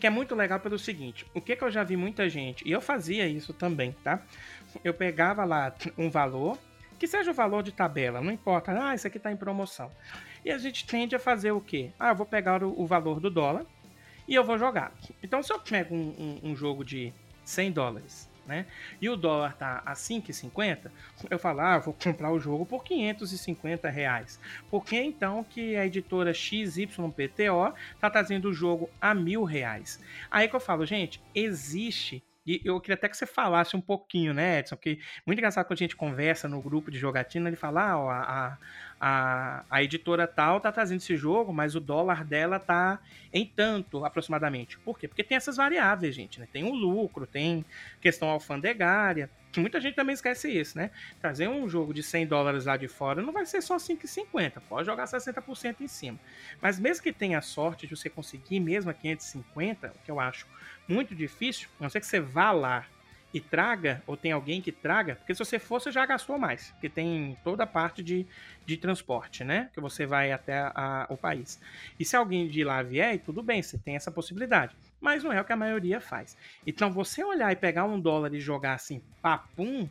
que é muito legal pelo seguinte, o que, que eu já vi muita gente, e eu fazia isso também, tá? Eu pegava lá um valor, que seja o valor de tabela, não importa. Ah, isso aqui está em promoção. E a gente tende a fazer o quê? Ah, eu vou pegar o, o valor do dólar e eu vou jogar. Então, se eu pego um, um, um jogo de 100 dólares, né? E o dólar tá a 5,50, eu falo, ah, eu vou comprar o jogo por 550 reais. Por que então que a editora XYPTO tá trazendo o jogo a mil reais? Aí que eu falo, gente, existe e eu queria até que você falasse um pouquinho, né, Edson? Que muito engraçado quando a gente conversa no grupo de jogatina, ele fala, ah, ó, a, a, a editora tal tá trazendo esse jogo, mas o dólar dela tá em tanto, aproximadamente. Por quê? Porque tem essas variáveis, gente, né? Tem o lucro, tem questão alfandegária, muita gente também esquece isso, né? Trazer um jogo de 100 dólares lá de fora não vai ser só 5,50, pode jogar 60% em cima. Mas mesmo que tenha sorte de você conseguir mesmo a 550, o que eu acho muito difícil, a não ser que você vá lá e traga, ou tem alguém que traga, porque se você for, você já gastou mais, porque tem toda a parte de, de transporte, né? Que você vai até a, o país. E se alguém de lá vier, tudo bem, você tem essa possibilidade. Mas não é o que a maioria faz. Então, você olhar e pegar um dólar e jogar assim, papum,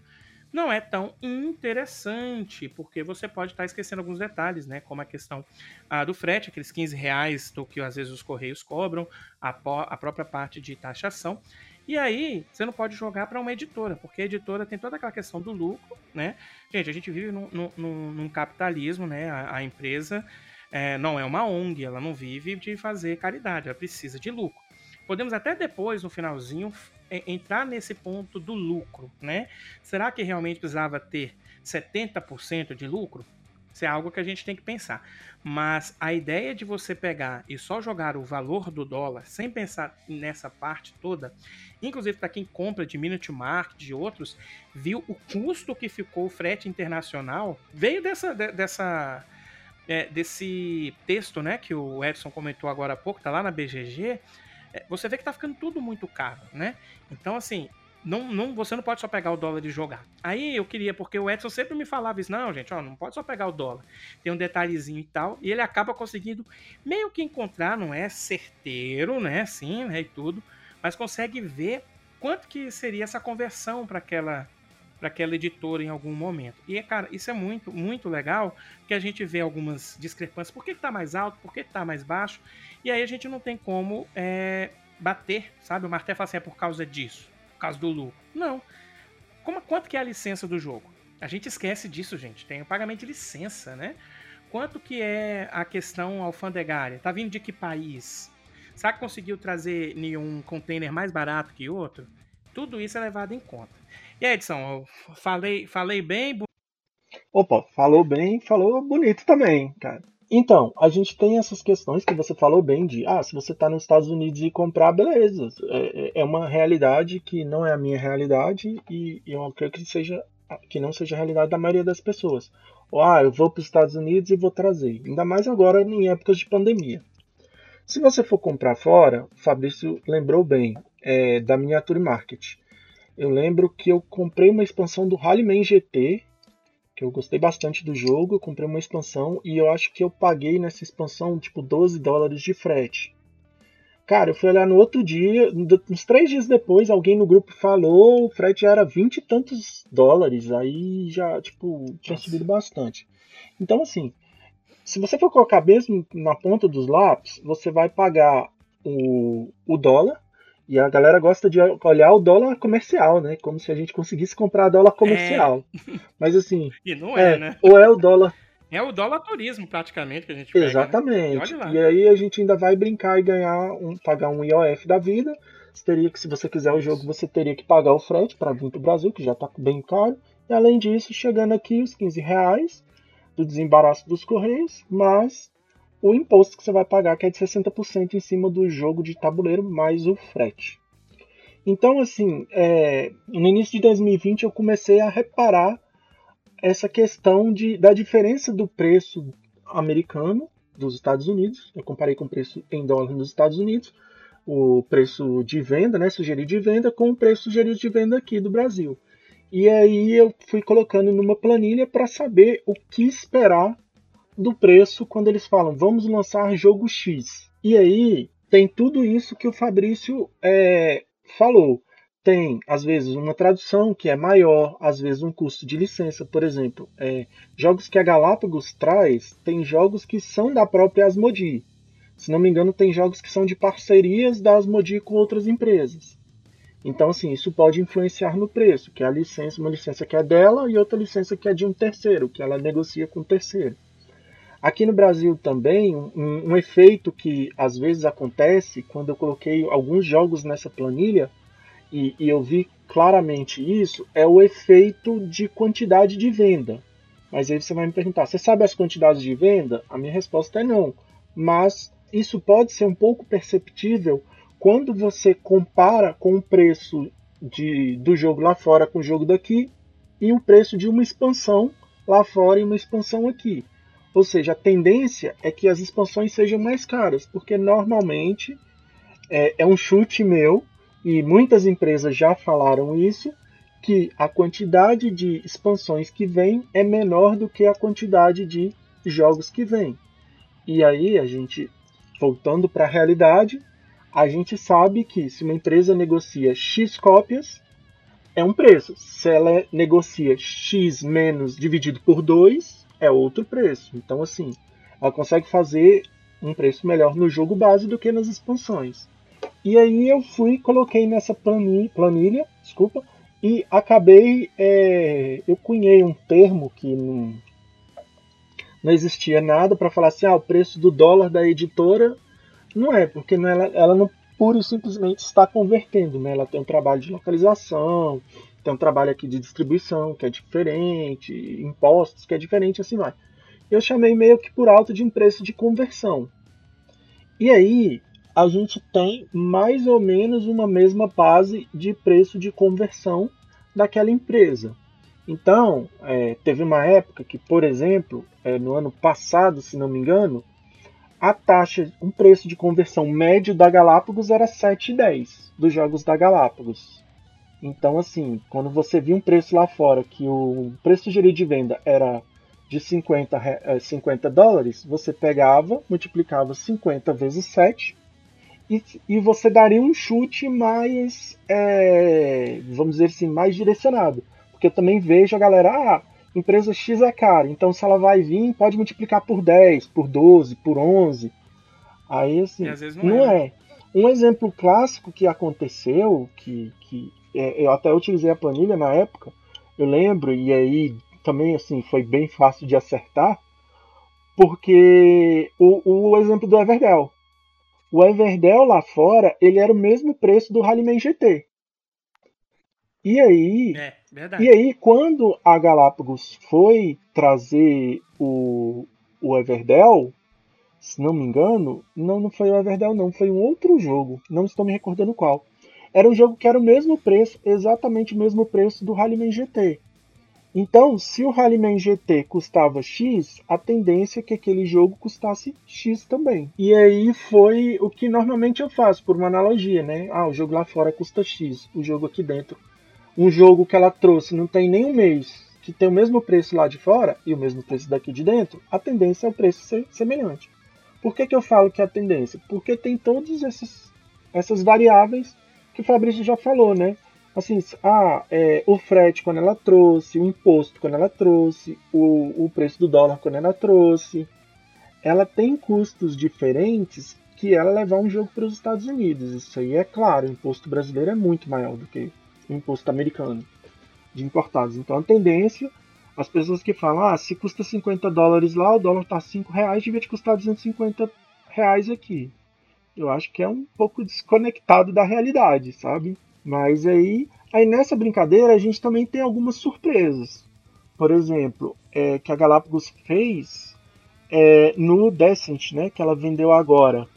não é tão interessante, porque você pode estar esquecendo alguns detalhes, né? Como a questão ah, do frete, aqueles 15 reais do que às vezes os correios cobram, a, a própria parte de taxação. E aí, você não pode jogar para uma editora, porque a editora tem toda aquela questão do lucro, né? Gente, a gente vive num, num, num capitalismo, né? A, a empresa é, não é uma ONG, ela não vive de fazer caridade, ela precisa de lucro. Podemos até depois, no finalzinho, entrar nesse ponto do lucro, né? Será que realmente precisava ter 70% de lucro? Isso é algo que a gente tem que pensar. Mas a ideia de você pegar e só jogar o valor do dólar sem pensar nessa parte toda, inclusive para quem compra de Minute Market, de outros, viu o custo que ficou o frete internacional, veio dessa, dessa é, desse texto, né, que o Edson comentou agora há pouco, tá lá na BGG, é, você vê que tá ficando tudo muito caro, né? Então, assim, não, não, você não pode só pegar o dólar e jogar. Aí eu queria, porque o Edson sempre me falava isso, não, gente, ó, não pode só pegar o dólar. Tem um detalhezinho e tal, e ele acaba conseguindo meio que encontrar, não é certeiro, né, sim, né, e tudo, mas consegue ver quanto que seria essa conversão para aquela para aquela editora em algum momento. E, cara, isso é muito, muito legal, que a gente vê algumas discrepâncias. Por que está mais alto? Por que está mais baixo? E aí a gente não tem como é, bater, sabe? O martelo fala assim, é por causa disso por causa do lucro. Não. Como, quanto que é a licença do jogo? A gente esquece disso, gente. Tem o pagamento de licença, né? Quanto que é a questão alfandegária? Tá vindo de que país? Será que conseguiu trazer um container mais barato que outro? Tudo isso é levado em conta. E Edson, falei, falei bem? Opa, falou bem, falou bonito também, cara. Então, a gente tem essas questões que você falou bem de, ah, se você está nos Estados Unidos e comprar, beleza. É, é, é uma realidade que não é a minha realidade e eu creio que seja que não seja a realidade da maioria das pessoas. Ou, ah, eu vou para os Estados Unidos e vou trazer. Ainda mais agora em épocas de pandemia. Se você for comprar fora, o Fabrício lembrou bem é, da Miniature Market. Eu lembro que eu comprei uma expansão do Rallyman GT que eu gostei bastante do jogo, eu comprei uma expansão e eu acho que eu paguei nessa expansão tipo 12 dólares de frete. Cara, eu fui olhar no outro dia, uns três dias depois, alguém no grupo falou, o frete era 20 e tantos dólares, aí já, tipo, tinha Nossa. subido bastante. Então, assim, se você for colocar mesmo na ponta dos lápis, você vai pagar o, o dólar, e a galera gosta de olhar o dólar comercial, né? Como se a gente conseguisse comprar dólar comercial. É... [LAUGHS] Mas assim. E não é, é, né? Ou é o dólar. É o dólar turismo, praticamente, que a gente pega, né? Exatamente. Né? E, e, aí a gente ainda vai brincar e ganhar um, pagar um IOF da vida. Você teria que, se você quiser o jogo, você teria que pagar o frete para vir para o Brasil, que já está bem caro. E além disso, chegando aqui os 15 reais do desembaraço dos Correios, mas o imposto que você vai pagar, que é de 60% em cima do jogo de tabuleiro, mais o frete. Então, assim, é, no início de 2020 eu comecei a reparar essa questão de, da diferença do preço americano dos Estados Unidos. Eu comparei com o preço em dólar nos Estados Unidos, o preço de venda, né, sugerido de venda, com o preço sugerido de venda aqui do Brasil. E aí eu fui colocando numa planilha para saber o que esperar do preço quando eles falam vamos lançar jogo X. E aí tem tudo isso que o Fabrício é, falou. Tem, às vezes, uma tradução que é maior, às vezes um custo de licença, por exemplo. É, jogos que a Galápagos traz, tem jogos que são da própria Asmodee. Se não me engano, tem jogos que são de parcerias da Asmodee com outras empresas. Então, assim, isso pode influenciar no preço, que é a licença, uma licença que é dela e outra licença que é de um terceiro, que ela negocia com o terceiro. Aqui no Brasil também, um, um, efeito que às vezes acontece quando eu coloquei alguns jogos nessa planilha e, e, eu vi claramente isso, é o efeito de quantidade de venda. Mas aí você vai me perguntar, você sabe as quantidades de venda? A minha resposta é não. Mas isso pode ser um pouco perceptível quando você compara com o preço de, do jogo lá fora com o jogo daqui e o preço de uma expansão lá fora e uma expansão aqui. Ou seja, a tendência é que as expansões sejam mais caras, porque normalmente é, é um chute meu, e muitas empresas já falaram isso, que a quantidade de expansões que vem é menor do que a quantidade de jogos que vem. E aí a gente, voltando para a realidade, a gente sabe que se uma empresa negocia X cópias, é um preço. Se ela negocia X menos dividido por 2, é outro preço. Então, assim, ela consegue fazer um preço melhor no jogo base do que nas expansões. E aí eu fui, coloquei nessa planilha, planilha desculpa, e acabei, é, eu cunhei um termo que não, não existia nada para falar assim, ah, o preço do dólar da editora não é, porque não, ela, ela não pura e simplesmente está convertendo, né? Ela tem um trabalho de localização, tem um trabalho aqui de distribuição que é diferente, impostos que é diferente, assim vai. eu chamei meio que por alto de um preço de conversão. E aí a gente tem mais ou menos uma mesma base de preço de conversão daquela empresa. Então, é, teve uma época que, por exemplo, é, no ano passado, se não me engano, a taxa, um preço de conversão médio da Galápagos era 7,10 dos jogos da Galápagos. Então, assim, quando você viu um preço lá fora que o preço sugerido de venda era de 50, 50 é, dólares, você pegava, multiplicava 50 vezes 7 e, e você daria um chute mais, é, vamos dizer assim, mais direcionado. Porque eu também vejo a galera, ah, empresa X é cara, então se ela vai vir, pode multiplicar por 10, por 12, por 11. Aí, assim, não, não é. é. Um exemplo clássico que aconteceu, que, que eu até utilizei a planilha na época, eu lembro, e aí também assim foi bem fácil de acertar, porque o, o exemplo do Everdell. O Everdell lá fora, ele era o mesmo preço do Rallyman GT. E aí, é, e aí quando a Galápagos foi trazer o, o Everdell, se não me engano, não, não foi o Everdell não, foi um outro jogo, não estou me recordando qual. Era um jogo que era o mesmo preço, exatamente o mesmo preço do Rallyman GT. Então, se o Rallyman GT custava X, a tendência é que aquele jogo custasse X também. E aí foi o que normalmente eu faço, por uma analogia, né? Ah, o jogo lá fora custa X, o jogo aqui dentro. Um jogo que ela trouxe não tem nem um mês, que tem o mesmo preço lá de fora e o mesmo preço daqui de dentro, a tendência é o preço ser semelhante. Por que, que eu falo que é a tendência? Porque tem todas essas variáveis que o Fabrício já falou, né? assim, ah, é, o frete quando ela trouxe, o imposto quando ela trouxe, o, o preço do dólar quando ela trouxe. Ela tem custos diferentes que ela levar um jogo para os Estados Unidos. Isso aí é claro, o imposto brasileiro é muito maior do que o imposto americano de importados. Então a tendência, as pessoas que falam, ah, se custa 50 dólares lá, o dólar está 5 reais, devia te custar 250 reais aqui. Eu acho que é um pouco desconectado da realidade, sabe? Mas aí, aí nessa brincadeira a gente também tem algumas surpresas. Por exemplo, é, que a Galápagos fez é, no Descent, né, que ela vendeu agora.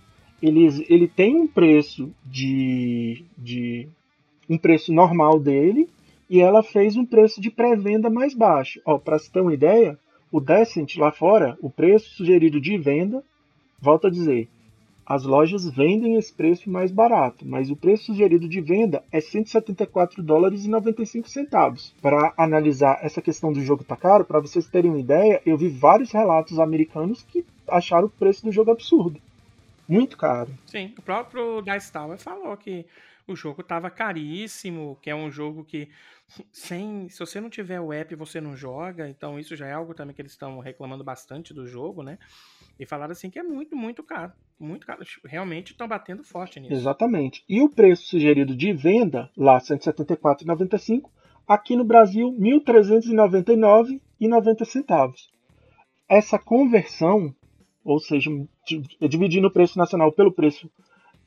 Ele, ele tem um preço de, de um preço normal dele e ela fez um preço de pré-venda mais baixo. Para você ter uma ideia, o Descent lá fora, o preço sugerido de venda, volto a dizer, as lojas vendem esse preço mais barato, mas o preço sugerido de venda é 174 dólares e 95 centavos. Para analisar essa questão do jogo tá caro, para vocês terem uma ideia, eu vi vários relatos americanos que acharam o preço do jogo absurdo. Muito caro. Sim, o próprio Dice Tower falou que o jogo tava caríssimo, que é um jogo que sem, se você não tiver o app, você não joga, então isso já é algo também que eles estão reclamando bastante do jogo, né? E falaram assim que é muito, muito caro. Muito caro. Realmente estão batendo forte nisso. Exatamente. E o preço sugerido de venda, lá R$ 174,95, aqui no Brasil R$ 1.399,90 centavos. Essa conversão, ou seja, dividindo o preço nacional pelo preço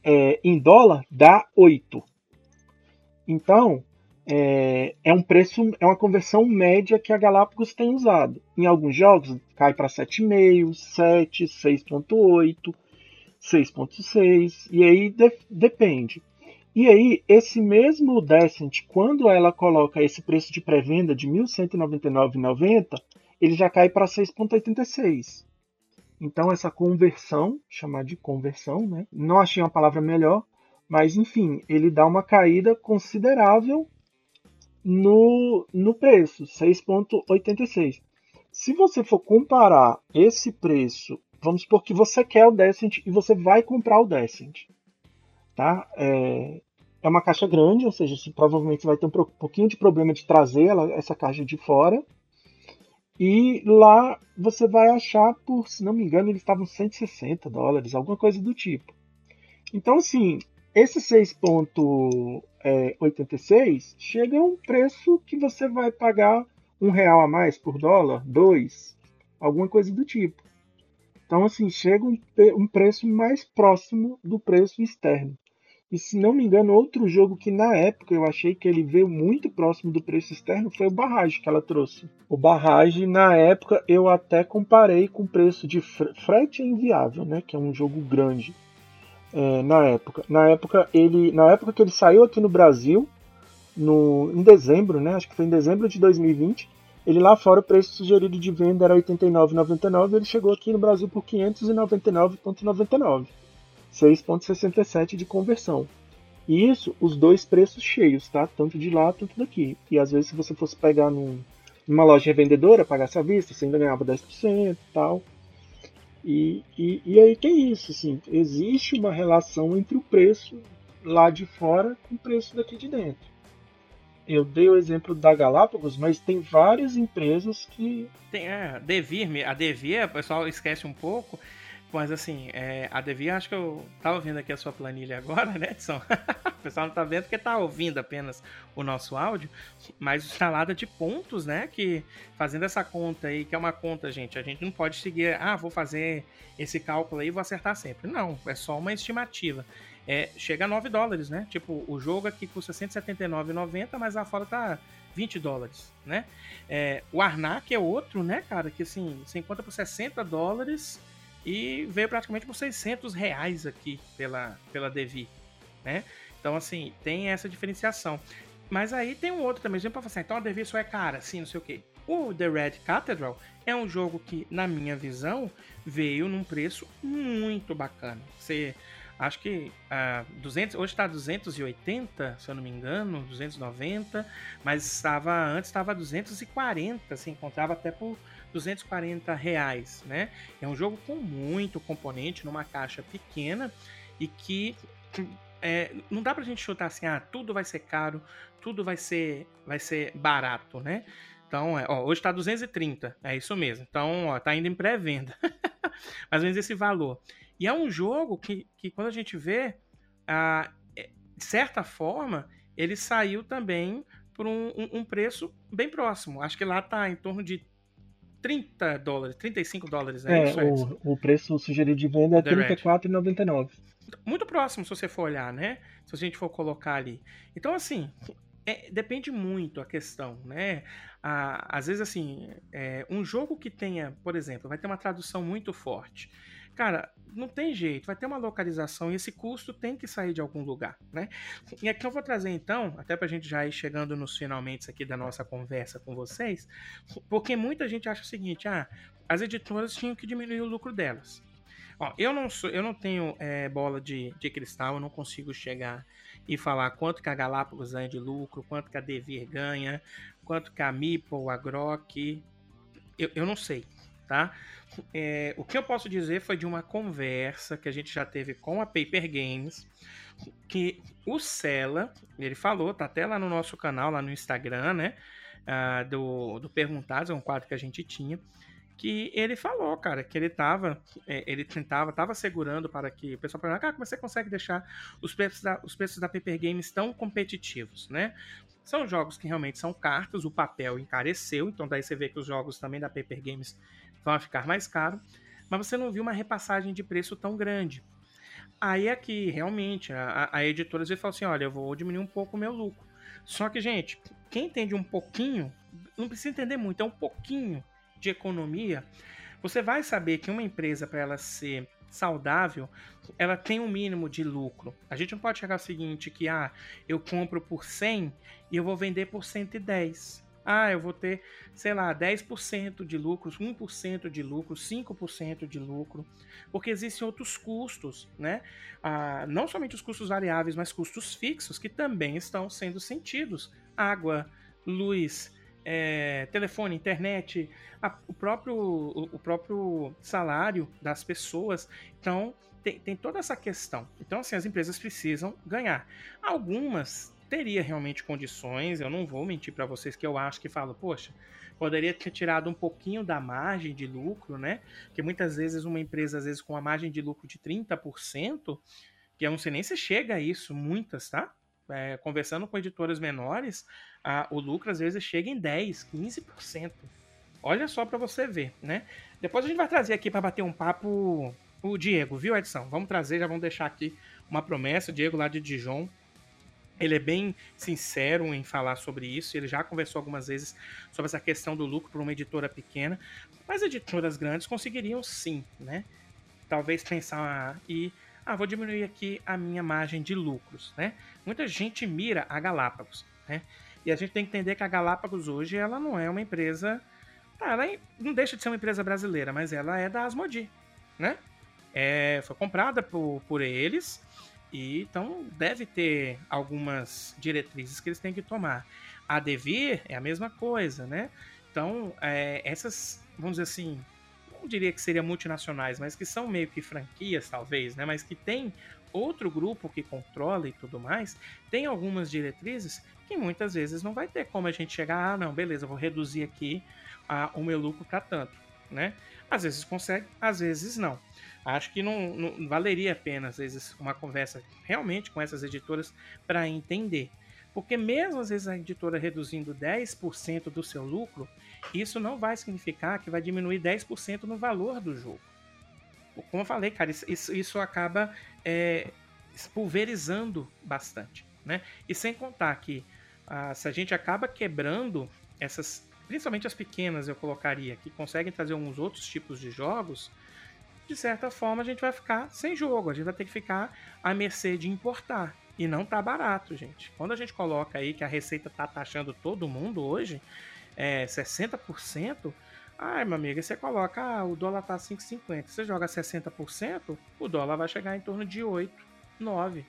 é, em dólar, dá 8. Então, é, é, um preço, é uma conversão média que a Galápagos tem usado. Em alguns jogos cai para 7,5, 7, 6,8, 6,6 e aí de, depende. E aí esse mesmo Descent, quando ela coloca esse preço de pré-venda de 1.199,90, ele já cai para 6,86. Então essa conversão, chamar de conversão, né? Não achei uma palavra melhor, mas enfim, ele dá uma caída considerável no, no preço, 6,86. Se você for comparar esse preço, vamos supor que você quer o Descent e você vai comprar o Descent. Tá? É, é uma caixa grande, ou seja, você provavelmente vai ter um pouquinho de problema de trazer ela, essa caixa de fora. E lá você vai achar por, se não me engano, eles estavam 160 dólares, alguma coisa do tipo. Então, assim, esse 6,86 chega a um preço que você vai pagar um real a mais por dólar, dois, alguma coisa do tipo. Então, assim, chega um, um preço mais próximo do preço externo. E se não me engano, outro jogo que na época eu achei que ele veio muito próximo do preço externo foi o Barrage que ela trouxe. O Barrage, na época, eu até comparei com o preço de frete inviável, né? Que é um jogo grande. É, na época. Na época, ele. Na época que ele saiu aqui no Brasil, no, em dezembro, né? Acho que foi em dezembro de 2020. Ele lá fora o preço sugerido de venda era R$ 89,99, ele chegou aqui no Brasil por R$ 599,99. 6,67 de conversão. E isso, os dois preços cheios, tá? Tanto de lá, tanto daqui. E às vezes, se você fosse pegar num, numa loja revendedora, pagasse à vista, você ainda ganhava 10% e tal. E, e, aí tem isso, assim, existe uma relação entre o preço lá de fora com o preço daqui de dentro. Eu dei o exemplo da Galápagos, mas tem várias empresas que. Tem, é, Devir, a Devir, o pessoal esquece um pouco, mas assim, é, a Devi, acho que eu tava vendo aqui a sua planilha agora, né, Edson? [LAUGHS] o pessoal não tá vendo porque tá ouvindo apenas o nosso áudio, mas instalada de pontos, né? Que fazendo essa conta aí, que é uma conta, gente, a gente não pode seguir, ah, vou fazer esse cálculo aí e vou acertar sempre. Não, é só uma estimativa. É, chega a 9 dólares, né? Tipo, o jogo aqui custa 179,90, mas lá fora tá 20 dólares, né? É, o Arnak é outro, né, cara, que assim, você encontra por 60 dólares e veio praticamente por 600 reais aqui pela, pela Devi, né? Então, assim, tem essa diferenciação. Mas aí tem um outro também, exemplo, para falar assim, então a Devi só é cara, sim, não sei o quê. O The Red Cathedral é um jogo que, na minha visão, veio num preço muito bacana. Você acho que uh, 200, hoje está 280, se eu não me engano, 290, mas estava antes estava 240, se encontrava até por 240 reais, né? É um jogo com muito componente, numa caixa pequena e que é, não dá pra gente chutar assim, ah, tudo vai ser caro, tudo vai ser, vai ser barato, né? Então, é, ó, hoje tá 230, é isso mesmo. Então, ó, tá indo em pré-venda. Mais ou menos esse valor. E é um jogo que, que quando a gente vê, ah, de certa forma, ele saiu também por um, um, um, preço bem próximo. Acho que lá tá em torno de 30 dólares, 35 dólares, né? É, o, o preço sugerido de venda é R$ 34,99. Muito próximo, se você for olhar, né? Se a gente for colocar ali. Então, assim, é, depende muito a questão, né? Às vezes, assim, é, um jogo que tenha, por exemplo, vai ter uma tradução muito forte. Cara, não tem jeito, vai ter uma localização e esse custo tem que sair de algum lugar, né? E aqui eu vou trazer então, até pra gente já ir chegando nos finalmente aqui da nossa conversa com vocês, porque muita gente acha o seguinte, ah, as editoras tinham que diminuir o lucro delas. Ó, eu não sou, eu não tenho é, bola de, de cristal, eu não consigo chegar e falar quanto que a Galápagos ganha de lucro, quanto que a Devir ganha, quanto que a Meeple, a Grok, eu, eu não sei, tá? É, o que eu posso dizer foi de uma conversa que a gente já teve com a Paper Games, que o Sela, ele falou, tá até lá no nosso canal, lá no Instagram, né? Uh, do, do Perguntados, é um quadro que a gente tinha, que ele falou, cara, que ele tava, é, ele tentava, tava segurando para que o pessoal perguntasse, ah, como você consegue deixar os preços da, os preços da Paper Games tão competitivos, né? São jogos que realmente são cartas, o papel encareceu, então daí você vê que os jogos também da Paper Games vão ficar mais caro, mas você não viu uma repassagem de preço tão grande. Aí aqui, realmente, a, a editora às fala assim, olha, eu vou diminuir um pouco o meu lucro. Só que, gente, quem entende um pouquinho, não precisa entender muito, é um pouquinho de economia, você vai saber que uma empresa, para ela ser saudável, ela tem um mínimo de lucro. A gente não pode chegar ao seguinte, que ah, eu compro por 100 e eu vou vender por 110. Ah, eu vou ter, sei lá, 10% de lucros, 1% de lucro, 5% de lucro, porque existem outros custos, né? Ah, não somente os custos variáveis, mas custos fixos que também estão sendo sentidos. Água, luz, é, telefone, internet, a, o, próprio, o, o, próprio salário das pessoas. Então, tem, tem toda essa questão. Então, assim, as empresas precisam ganhar. Algumas teria realmente condições, eu não vou mentir para vocês que eu acho que falo, poxa, poderia ter tirado um pouquinho da margem de lucro, né? Porque muitas vezes uma empresa, às vezes com uma margem de lucro de 30%, que eu não sei nem se chega a isso, muitas, tá? É, conversando com editoras menores, a, o lucro às vezes chega em 10, 15%. Olha só para você ver, né? Depois a gente vai trazer aqui para bater um papo o Diego, viu, Edson? Vamos trazer, já vamos deixar aqui uma promessa, o Diego lá de Dijon, ele é bem sincero em falar sobre isso. Ele já conversou algumas vezes sobre essa questão do lucro para uma editora pequena, mas editoras grandes conseguiriam sim, né? Talvez pensar e ah, vou diminuir aqui a minha margem de lucros, né? Muita gente mira a Galápagos, né? E a gente tem que entender que a Galápagos hoje ela não é uma empresa, tá, ela é, não deixa de ser uma empresa brasileira, mas ela é da Asmodi, né? É, foi comprada por, por eles e então deve ter algumas diretrizes que eles têm que tomar. A Devir é a mesma coisa, né? Então, é, essas, vamos dizer assim, não diria que seriam multinacionais, mas que são meio que franquias, talvez, né? Mas que tem outro grupo que controla e tudo mais, tem algumas diretrizes que muitas vezes não vai ter como a gente chegar, ah, não, beleza, vou reduzir aqui a, o meu lucro para tanto, né? Às vezes consegue, às vezes não. Acho que não, não valeria a pena, às vezes, uma conversa realmente com essas editoras para entender. Porque mesmo às vezes a editora reduzindo 10% do seu lucro, isso não vai significar que vai diminuir 10% no valor do jogo. Como eu falei, cara, isso, isso acaba é, pulverizando bastante. Né? E sem contar que ah, se a gente acaba quebrando essas, principalmente as pequenas, eu colocaria, que conseguem trazer alguns outros tipos de jogos, de certa forma a gente vai ficar sem jogo, a gente vai ter que ficar à mercê de importar. E não tá barato, gente. Quando a gente coloca aí que a Receita tá taxando todo mundo hoje, é 60%, ai, meu amigo, você coloca, ah, o dólar tá 5,50. Você joga 60%, o dólar vai chegar em torno de 8, 9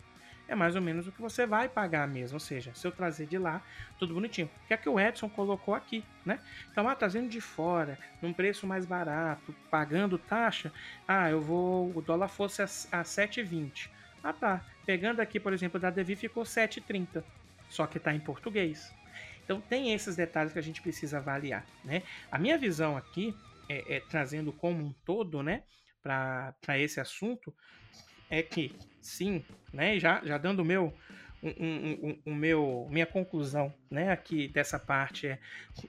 é mais ou menos o que você vai pagar mesmo. Ou seja, se eu trazer de lá, tudo bonitinho. O que é que o Edson colocou aqui, né? Então, ah, trazendo de fora, num preço mais barato, pagando taxa, ah, eu vou. O dólar fosse a, a 7,20. Ah, tá. Pegando aqui, por exemplo, da Devi ficou 7,30. Só que está em português. Então tem esses detalhes que a gente precisa avaliar, né? A minha visão aqui, é, é trazendo como um todo, né, para esse assunto, é que sim, né? Já, já dando o meu, um, um, um, meu, minha conclusão, né? Aqui dessa parte é,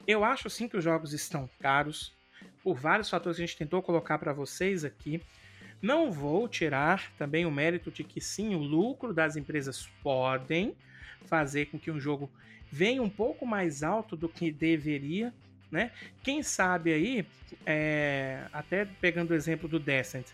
eu acho sim que os jogos estão caros por vários fatores que a gente tentou colocar para vocês aqui. Não vou tirar também o mérito de que sim, o lucro das empresas podem fazer com que um jogo venha um pouco mais alto do que deveria, né? Quem sabe aí, é, até pegando o exemplo do Descent,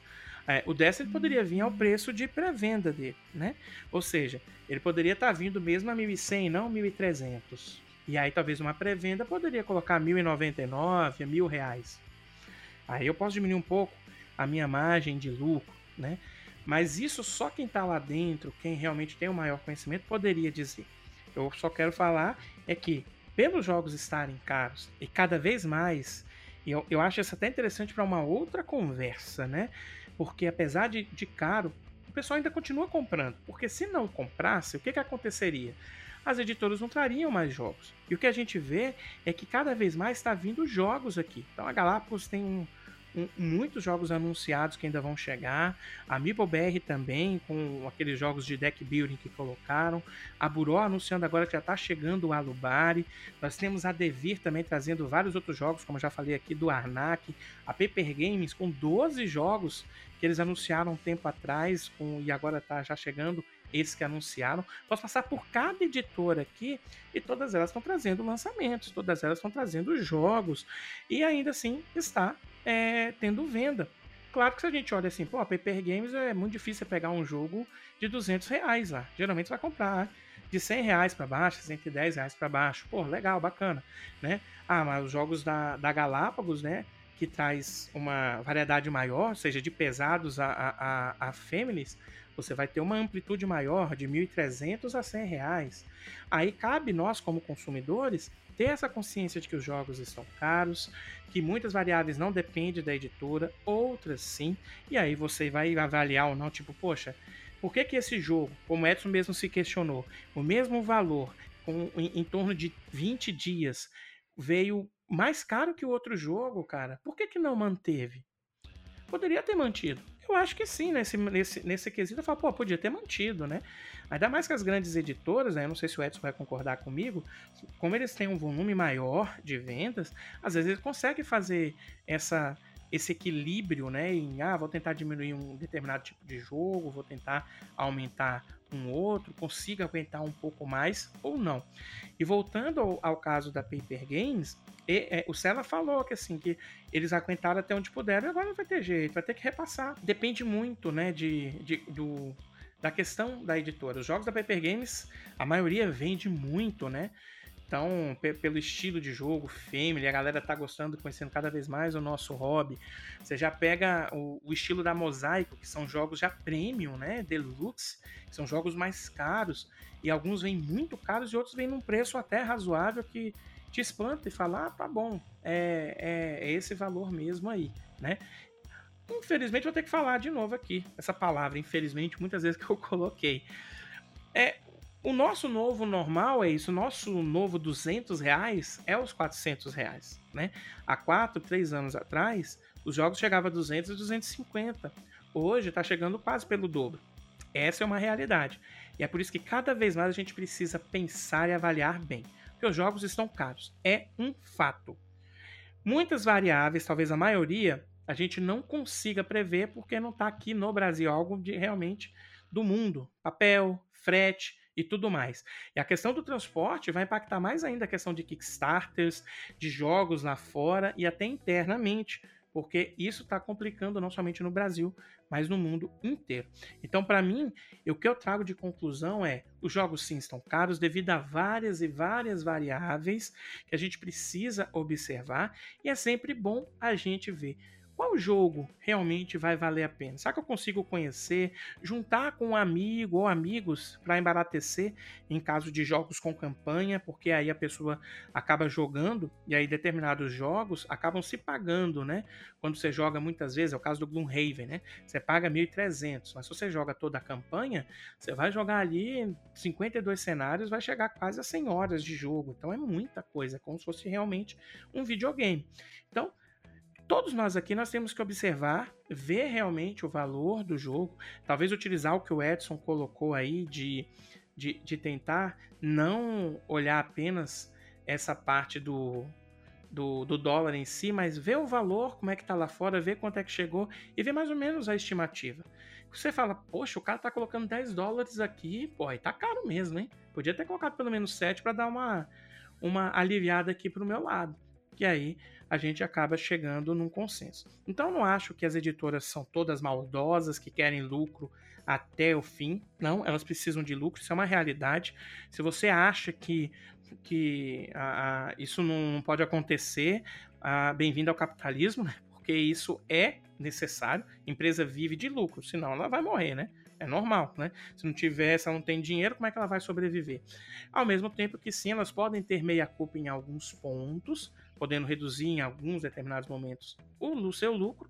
é, o Destiny poderia vir ao preço de pré-venda dele, né? Ou seja, ele poderia estar tá vindo mesmo a 1.100, não 1.300. E aí talvez uma pré-venda poderia colocar 1.099, mil reais. Aí eu posso diminuir um pouco a minha margem de lucro, né? Mas isso só quem está lá dentro, quem realmente tem o maior conhecimento, poderia dizer. Eu só quero falar é que, pelos jogos estarem caros e cada vez mais, eu, eu acho isso até interessante para uma outra conversa, né? Porque apesar de, de caro, o pessoal ainda continua comprando. Porque se não comprasse, o que, que aconteceria? As editoras não trariam mais jogos. E o que a gente vê é que cada vez mais está vindo jogos aqui. Então a Galápagos tem um, muitos jogos anunciados que ainda vão chegar. A MeepleBR também, com aqueles jogos de deck building que colocaram. A Buró anunciando agora que já está chegando o Alubari. Nós temos a Devir também trazendo vários outros jogos, como já falei aqui, do Arnak. A Paper Games com 12 jogos que eles anunciaram um tempo atrás com, e agora está já chegando esses que anunciaram. Posso passar por cada editora aqui e todas elas estão trazendo lançamentos, todas elas estão trazendo jogos e ainda assim está é, tendo venda. Claro que se a gente olha assim, pô, a Paper Games é muito difícil pegar um jogo de 200 reais lá. Geralmente você vai comprar de 100 reais para baixo, 110 reais para baixo. Pô, legal, bacana, né? Ah, mas os jogos da, da Galápagos, né? que traz uma variedade maior, seja de pesados a, a, a fêmeas, você vai ter uma amplitude maior de 1.300 a 100 reais. Aí cabe nós, como consumidores, ter essa consciência de que os jogos estão caros, que muitas variáveis não dependem da editora, outras sim, e aí você vai avaliar ou não, tipo, poxa, por que, que esse jogo, como o Edson mesmo se questionou, o mesmo valor, com, em, em torno de 20 dias, veio mais caro que o outro jogo, cara. Por que, que não manteve? Poderia ter mantido. Eu acho que sim, nesse, nesse, nesse quesito eu falo, pô, podia ter mantido, né? Ainda mais que as grandes editoras, né? Eu não sei se o Edson vai concordar comigo, como eles têm um volume maior de vendas, às vezes eles conseguem fazer essa esse equilíbrio, né? Em, ah, vou tentar diminuir um determinado tipo de jogo, vou tentar aumentar um outro, consiga aguentar um pouco mais ou não. E voltando ao, ao caso da Paper Games, e, é, o Sela falou que assim que eles aguentaram até onde puderam agora não vai ter jeito, vai ter que repassar. Depende muito, né, de, de do, da questão da editora. Os jogos da Paper Games, a maioria vende muito, né? Então, pelo estilo de jogo, family, a galera tá gostando, conhecendo cada vez mais o nosso hobby. Você já pega o, o estilo da Mosaico, que são jogos já premium, né? Deluxe, que são jogos mais caros. E alguns vêm muito caros e outros vêm num preço até razoável que te espanta e fala, ah, tá bom, é, é, é esse valor mesmo aí, né? Infelizmente, vou ter que falar de novo aqui essa palavra, infelizmente, muitas vezes que eu [LAUGHS] coloquei. É, o nosso novo normal é isso, o nosso novo 200 reais é os 400 reais, né? Há 4, 3 anos atrás, os jogos chegavam a 200 e 250. Hoje está chegando quase pelo dobro. Essa é uma realidade. E é por isso que cada vez mais a gente precisa pensar e avaliar bem. Porque os jogos estão caros. É um fato. Muitas variáveis, talvez a maioria, a gente não consiga prever porque não está aqui no Brasil algo de realmente do mundo. Papel, frete, e tudo mais. E a questão do transporte vai impactar mais ainda a questão de Kickstarters, de jogos lá fora e até internamente, porque isso está complicando não somente no Brasil, mas no mundo inteiro. Então, para mim, o que eu trago de conclusão é: os jogos sim estão caros devido a várias e várias variáveis que a gente precisa observar, e é sempre bom a gente ver qual jogo realmente vai valer a pena? Será que eu consigo conhecer, juntar com um amigo ou amigos para embaratecer em caso de jogos com campanha, porque aí a pessoa acaba jogando e aí determinados jogos acabam se pagando, né? Quando você joga muitas vezes, é o caso do Gloomhaven, né? Você paga 1.300, mas se você joga toda a campanha, você vai jogar ali 52 cenários, vai chegar quase a 100 horas de jogo. Então é muita coisa, é como se fosse realmente um videogame. Então, todos nós aqui nós temos que observar, ver realmente o valor do jogo, talvez utilizar o que o Edson colocou aí de, de, de tentar não olhar apenas essa parte do, do, do, dólar em si, mas ver o valor, como é que tá lá fora, ver quanto é que chegou e ver mais ou menos a estimativa. Você fala, poxa, o cara tá colocando 10 dólares aqui, pô, aí tá caro mesmo, hein? Podia ter colocado pelo menos 7 para dar uma, uma aliviada aqui pro meu lado. E aí a gente acaba chegando num consenso. Então não acho que as editoras são todas maldosas, que querem lucro até o fim. Não, elas precisam de lucro, isso é uma realidade. Se você acha que, que isso não pode acontecer, bem-vindo ao capitalismo, né? porque isso é necessário. Empresa vive de lucro, senão ela vai morrer, né? É normal, né? Se não tiver, se ela não tem dinheiro, como é que ela vai sobreviver? Ao mesmo tempo que sim, elas podem ter meia culpa em alguns pontos, podendo reduzir em alguns determinados momentos o seu lucro,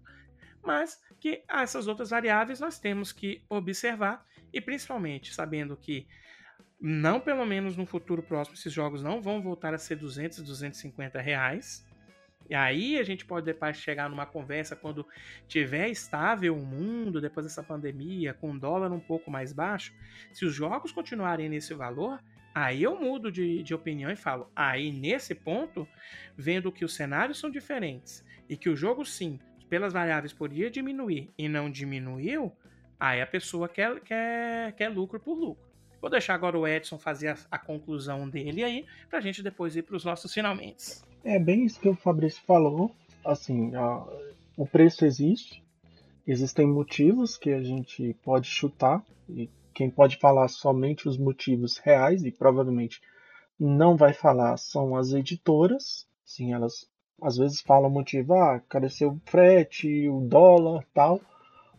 mas que essas outras variáveis nós temos que observar e principalmente sabendo que não pelo menos no futuro próximo esses jogos não vão voltar a ser 200, 250 reais. E aí a gente pode depois chegar numa conversa quando tiver estável o mundo depois dessa pandemia, com o dólar um pouco mais baixo, se os jogos continuarem nesse valor, Aí eu mudo de, de opinião e falo, aí nesse ponto, vendo que os cenários são diferentes e que o jogo sim, pelas variáveis poderia diminuir e não diminuiu, aí a pessoa quer, quer, quer lucro por lucro. Vou deixar agora o Edson fazer a, a conclusão dele aí, para a gente depois ir para os nossos finalmente. É bem isso que o Fabrício falou. Assim, a, o preço existe, existem motivos que a gente pode chutar e quem pode falar somente os motivos reais e provavelmente não vai falar são as editoras. Sim, elas às vezes falam motivo, ah, careceu o frete, o dólar, tal,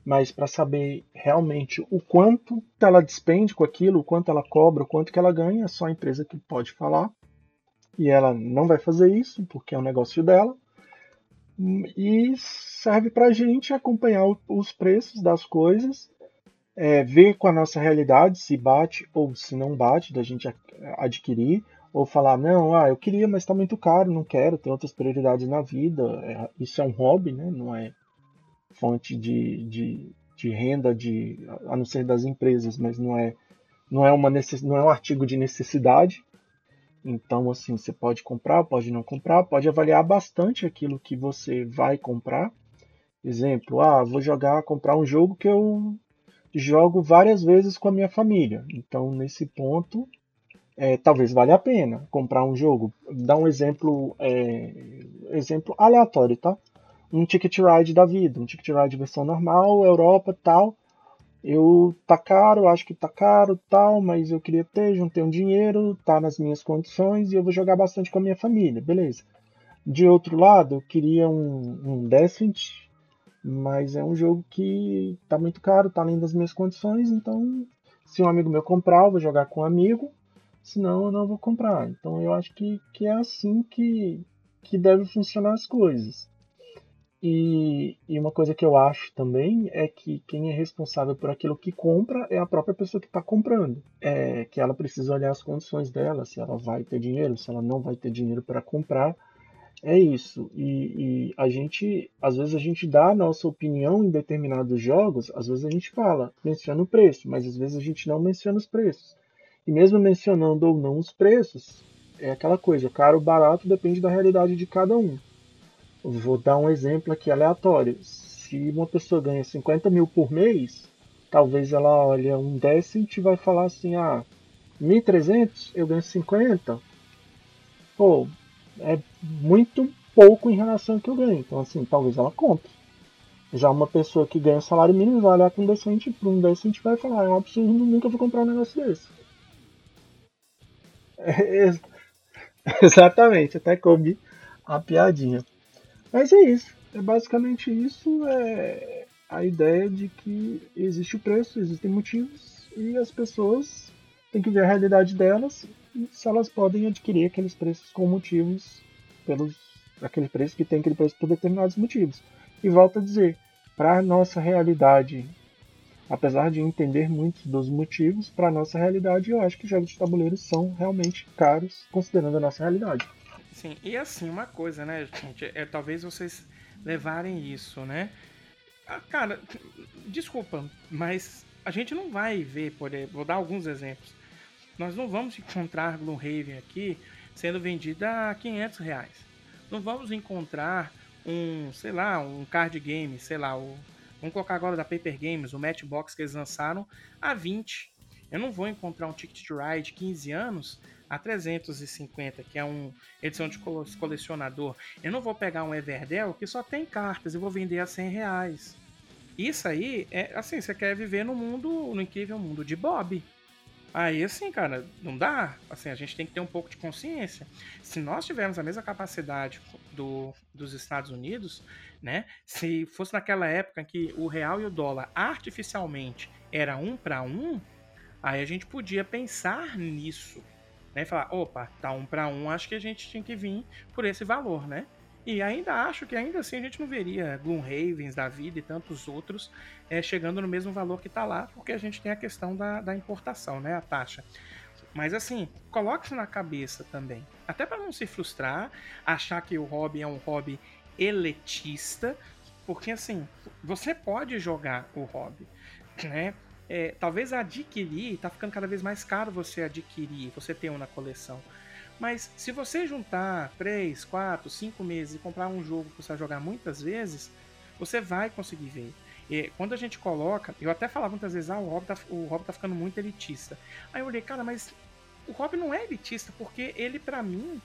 mas para saber realmente o quanto ela despende com aquilo, o quanto ela cobra, o quanto que ela ganha, é só a empresa que pode falar. E ela não vai fazer isso porque é um negócio dela. E serve para a gente acompanhar os preços das coisas é, ver com a nossa realidade se bate ou se não bate da gente adquirir, ou falar, não, ah, eu queria, mas está muito caro, não quero, tem outras prioridades na vida. É, isso é um hobby, né? não é fonte de, de, de, renda, de, a não ser das empresas, mas não é, não, é uma necess, não é um artigo de necessidade. Então, assim, você pode comprar, pode não comprar, pode avaliar bastante aquilo que você vai comprar Exemplo, ah, vou jogar, comprar um jogo que eu jogo várias vezes com a minha família. Então, nesse ponto, é, talvez valha a pena comprar um jogo. Dá um exemplo, é, exemplo aleatório, tá? Um Ticket Ride da vida, um Ticket Ride versão normal, Europa tal. Eu tá caro, acho que tá caro tal, mas eu queria ter, juntei um dinheiro, tá nas minhas condições e eu vou jogar bastante com a minha família, beleza. De outro lado, eu queria um, um Descent, mas é um jogo que tá muito caro, tá além das minhas condições, então se um amigo meu comprar, eu vou jogar com um amigo, senão eu não vou comprar. Então eu acho que, que é assim que, que deve funcionar as coisas. E, e, uma coisa que eu acho também é que quem é responsável por aquilo que compra é a própria pessoa que está comprando. É que ela precisa olhar as condições dela, se ela vai ter dinheiro, se ela não vai ter dinheiro para comprar. É isso. E, e, a gente, às vezes a gente dá a nossa opinião em determinados jogos, às vezes a gente fala, menciona o preço, mas às vezes a gente não menciona os preços. E mesmo mencionando ou não os preços, é aquela coisa, caro ou barato depende da realidade de cada um. Vou dar um exemplo aqui aleatório. Se uma pessoa ganha 50 mil por mês, talvez ela olhe um Decent e vai falar assim, ah, 1.300, eu ganho 50. Pô, é muito pouco em relação ao que eu ganho. Então, assim, talvez ela compre. Já uma pessoa que ganha salário mínimo vai olhar para um Decent, para um Decent vai falar, é um absurdo, nunca vou comprar um negócio desse. [LAUGHS] É, [LAUGHS] exatamente, até comi a piadinha. Mas é isso. É basicamente isso. É a ideia de que existe o preço, existem motivos e as pessoas têm que ver a realidade delas e se elas podem adquirir aqueles preços com motivos pelos aquele preço que tem aquele preço por determinados motivos. E volto a dizer, para a nossa realidade, apesar de entender muito dos motivos, para a nossa realidade, eu acho que jogos de tabuleiro são realmente caros, considerando a nossa realidade. Sim, e assim, uma coisa, né, gente, é talvez vocês levarem isso, né? Ah, cara, desculpa, mas a gente não vai ver, por vou dar alguns exemplos. Nós não vamos encontrar Gloomhaven aqui sendo vendida a 500 reais. Não vamos encontrar um, sei lá, um card game, sei lá, o, vamos colocar agora da Paper Games, o Matchbox que eles lançaram a 20. Eu não vou encontrar um Ticket to Ride 15 anos a 350, que é uma edição de colecionador, eu não vou pegar um Everdell que só tem cartas e vou vender a 100 reais. Isso aí é assim, você quer viver no mundo, no incrível mundo de Bob. Aí, assim, cara, não dá. Assim, a gente tem que ter um pouco de consciência. Se nós tivermos a mesma capacidade do, dos Estados Unidos, né? Se fosse naquela época em que o real e o dólar artificialmente era um para um, aí a gente podia pensar nisso né? Falar, opa, tá um para um, acho que a gente tinha que vir por esse valor, né? E ainda acho que ainda assim a gente não veria Gloomhavens da vida e tantos outros é, chegando no mesmo valor que tá lá, porque a gente tem a questão da, da importação, né? A taxa. Mas assim, coloque-se na cabeça também. Até para não se frustrar, achar que o hobby é um hobby elitista, porque assim, você pode jogar o hobby, né? é, talvez adquirir, tá ficando cada vez mais caro você adquirir, você ter um na coleção. Mas se você juntar 3, 4, 5 meses e comprar um jogo que você vai jogar muitas vezes, você vai conseguir ver. E quando a gente coloca, eu até falava muitas vezes, ah, o hobby tá, o hobby tá ficando muito elitista. Aí eu olhei, cara, mas o hobby não é elitista, porque ele, para mim,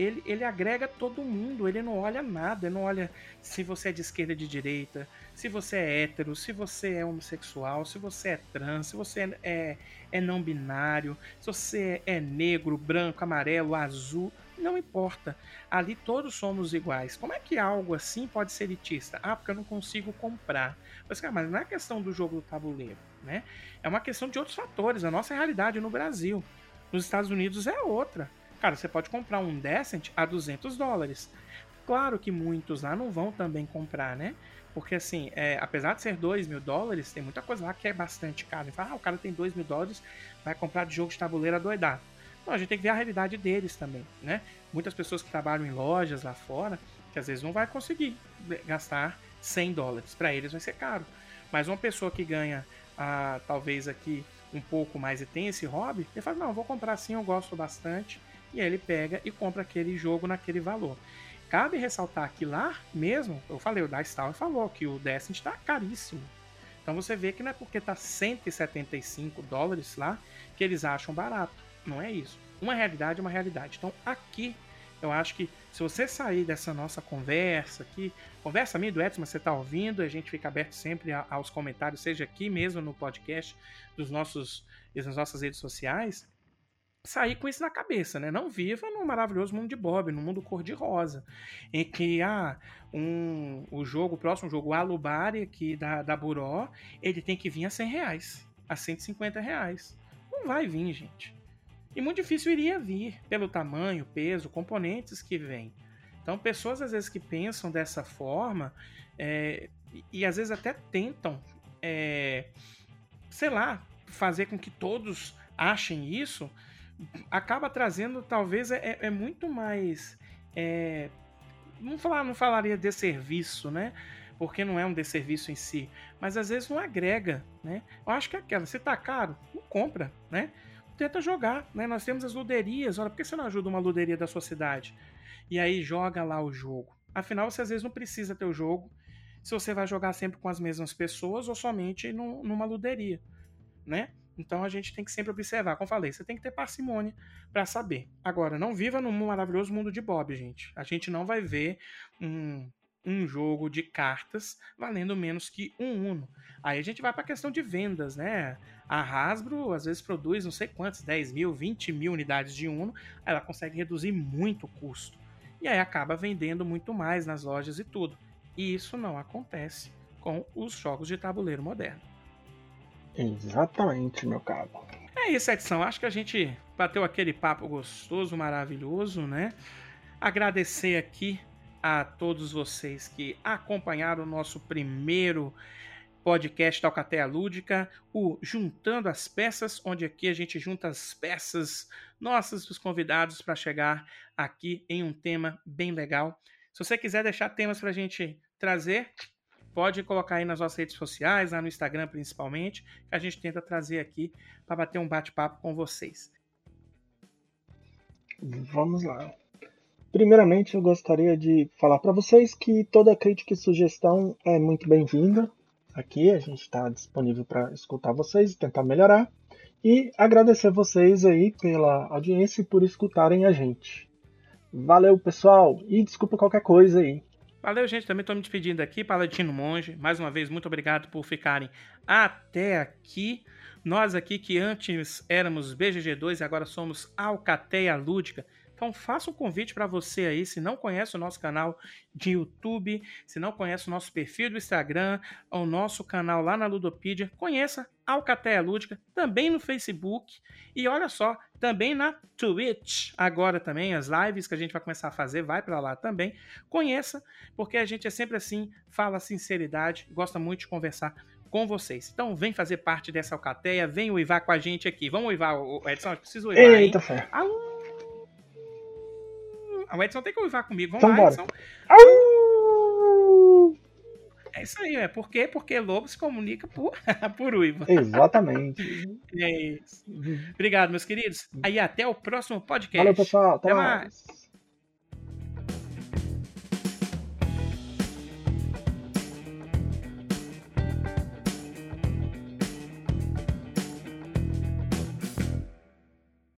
ele, ele agrega todo mundo, ele não olha nada, ele não olha se você é de esquerda de direita, se você é hétero, se você é homossexual, se você é trans, se você é, é não binário, se você é negro, branco, amarelo, azul, não importa. Ali todos somos iguais. Como é que algo assim pode ser elitista? Ah, porque eu não consigo comprar. Mas, cara, mas não é questão do jogo do tabuleiro, né? É uma questão de outros fatores. A nossa realidade no Brasil. Nos Estados Unidos é outra. Cara, você pode comprar um Decent a 200 dólares. Claro que muitos lá não vão também comprar, né? Porque, assim, é, apesar de ser 2 mil dólares, tem muita coisa lá que é bastante caro. E fala, ah, o cara tem 2 mil dólares, vai comprar de jogo de tabuleiro adoidado. Não, a gente tem que ver a realidade deles também, né? Muitas pessoas que trabalham em lojas lá fora, que às vezes não vai conseguir gastar 100 dólares. Para eles vai ser caro. Mas uma pessoa que ganha, ah, talvez aqui, um pouco mais e tem esse hobby, ele fala, não, vou comprar sim, eu gosto bastante. E aí ele pega e compra aquele jogo naquele valor. cabe ressaltar que lá mesmo, eu falei, o Dice Tower falou que o Destiny está caríssimo. Então você vê que não é porque está 175 dólares lá que eles acham barato. Não é isso. Uma realidade é uma realidade. Então aqui eu acho que se você sair dessa nossa conversa aqui, conversa minha do Edson, você está ouvindo, a gente fica aberto sempre aos comentários, seja aqui mesmo no podcast, dos nossos, das nossas redes sociais, sair com isso na cabeça, né? Não viva no maravilhoso mundo de Bob, no mundo cor-de-rosa, em que ah, um, o jogo, o próximo jogo, o Alubari aqui da, da Buró, ele tem que vir a 100 reais, a 150 reais. Não vai vir, gente. E muito difícil iria vir, pelo tamanho, peso, componentes que vem. Então, pessoas às vezes que pensam dessa forma, é, e, às vezes até tentam, é, sei lá, fazer com que todos achem isso, acaba trazendo, talvez, é, é muito mais. É, não, falar, não falaria de serviço, né? Porque não é um desserviço em si, mas às vezes não agrega, né? Eu acho que é aquela, se tá caro, não compra, né? tenta jogar, né? Nós temos as luderias, olha, por que você não ajuda uma luderia da sua cidade? E aí joga lá o jogo. Afinal, você às vezes não precisa ter o jogo se você vai jogar sempre com as mesmas pessoas ou somente no, numa luderia, né? Então a gente tem que sempre observar, como falei, você tem que ter parcimônia para saber. Agora, não viva no maravilhoso mundo de Bob, gente. A gente não vai ver um, um jogo de cartas valendo menos que um Uno. Aí a gente vai para a questão de vendas, né? A Hasbro às vezes produz não sei quantos, 10 mil, 20 mil unidades de Uno, ela consegue reduzir muito o custo. E aí acaba vendendo muito mais nas lojas e tudo. E isso não acontece com os jogos de tabuleiro moderno. Exatamente, meu caro. É isso, Edson. Acho que a gente bateu aquele papo gostoso, maravilhoso, né? Agradecer aqui a todos vocês que acompanharam o nosso primeiro podcast da Alcateia Lúdica, o Juntando as Peças, onde aqui a gente junta as peças nossas dos convidados para chegar aqui em um tema bem legal. Se você quiser deixar temas para a gente trazer, pode colocar aí nas nossas redes sociais, lá no Instagram principalmente, que a gente tenta trazer aqui para bater um bate-papo com vocês. Vamos lá. Primeiramente, eu gostaria de falar para vocês que toda crítica e sugestão é muito bem-vinda. Aqui a gente está disponível para escutar vocês e tentar melhorar. E agradecer vocês aí pela audiência e por escutarem a gente. Valeu, pessoal, e desculpa qualquer coisa aí. Valeu, gente. Também estou me despedindo aqui, Paladino Monge. Mais uma vez, muito obrigado por ficarem até aqui. Nós aqui que antes éramos BGG2 e agora somos Alcateia Lúdica. Então faça um convite para você aí, se não conhece o nosso canal de YouTube, se não conhece o nosso perfil do Instagram, o nosso canal lá na Ludopedia, conheça Alcateia Lúdica, também no Facebook e olha só, também na Twitch. Agora também as lives que a gente vai começar a fazer, vai para lá também. Conheça, porque a gente é sempre assim, fala sinceridade, gosta muito de conversar com vocês. Então vem fazer parte dessa alcateia, vem uivar com a gente aqui. Vamos uivar, Edson, preciso uivar, Eita, hein? Fé. O Edson tem que uivar comigo. Vamos então, lá, Edson. É isso aí, é por quê? Porque lobo se comunica por, [LAUGHS] por uiva. Exatamente. [LAUGHS] é isso. Obrigado, meus queridos. Aí até o próximo podcast. Valeu, pessoal. Até, até mais. mais.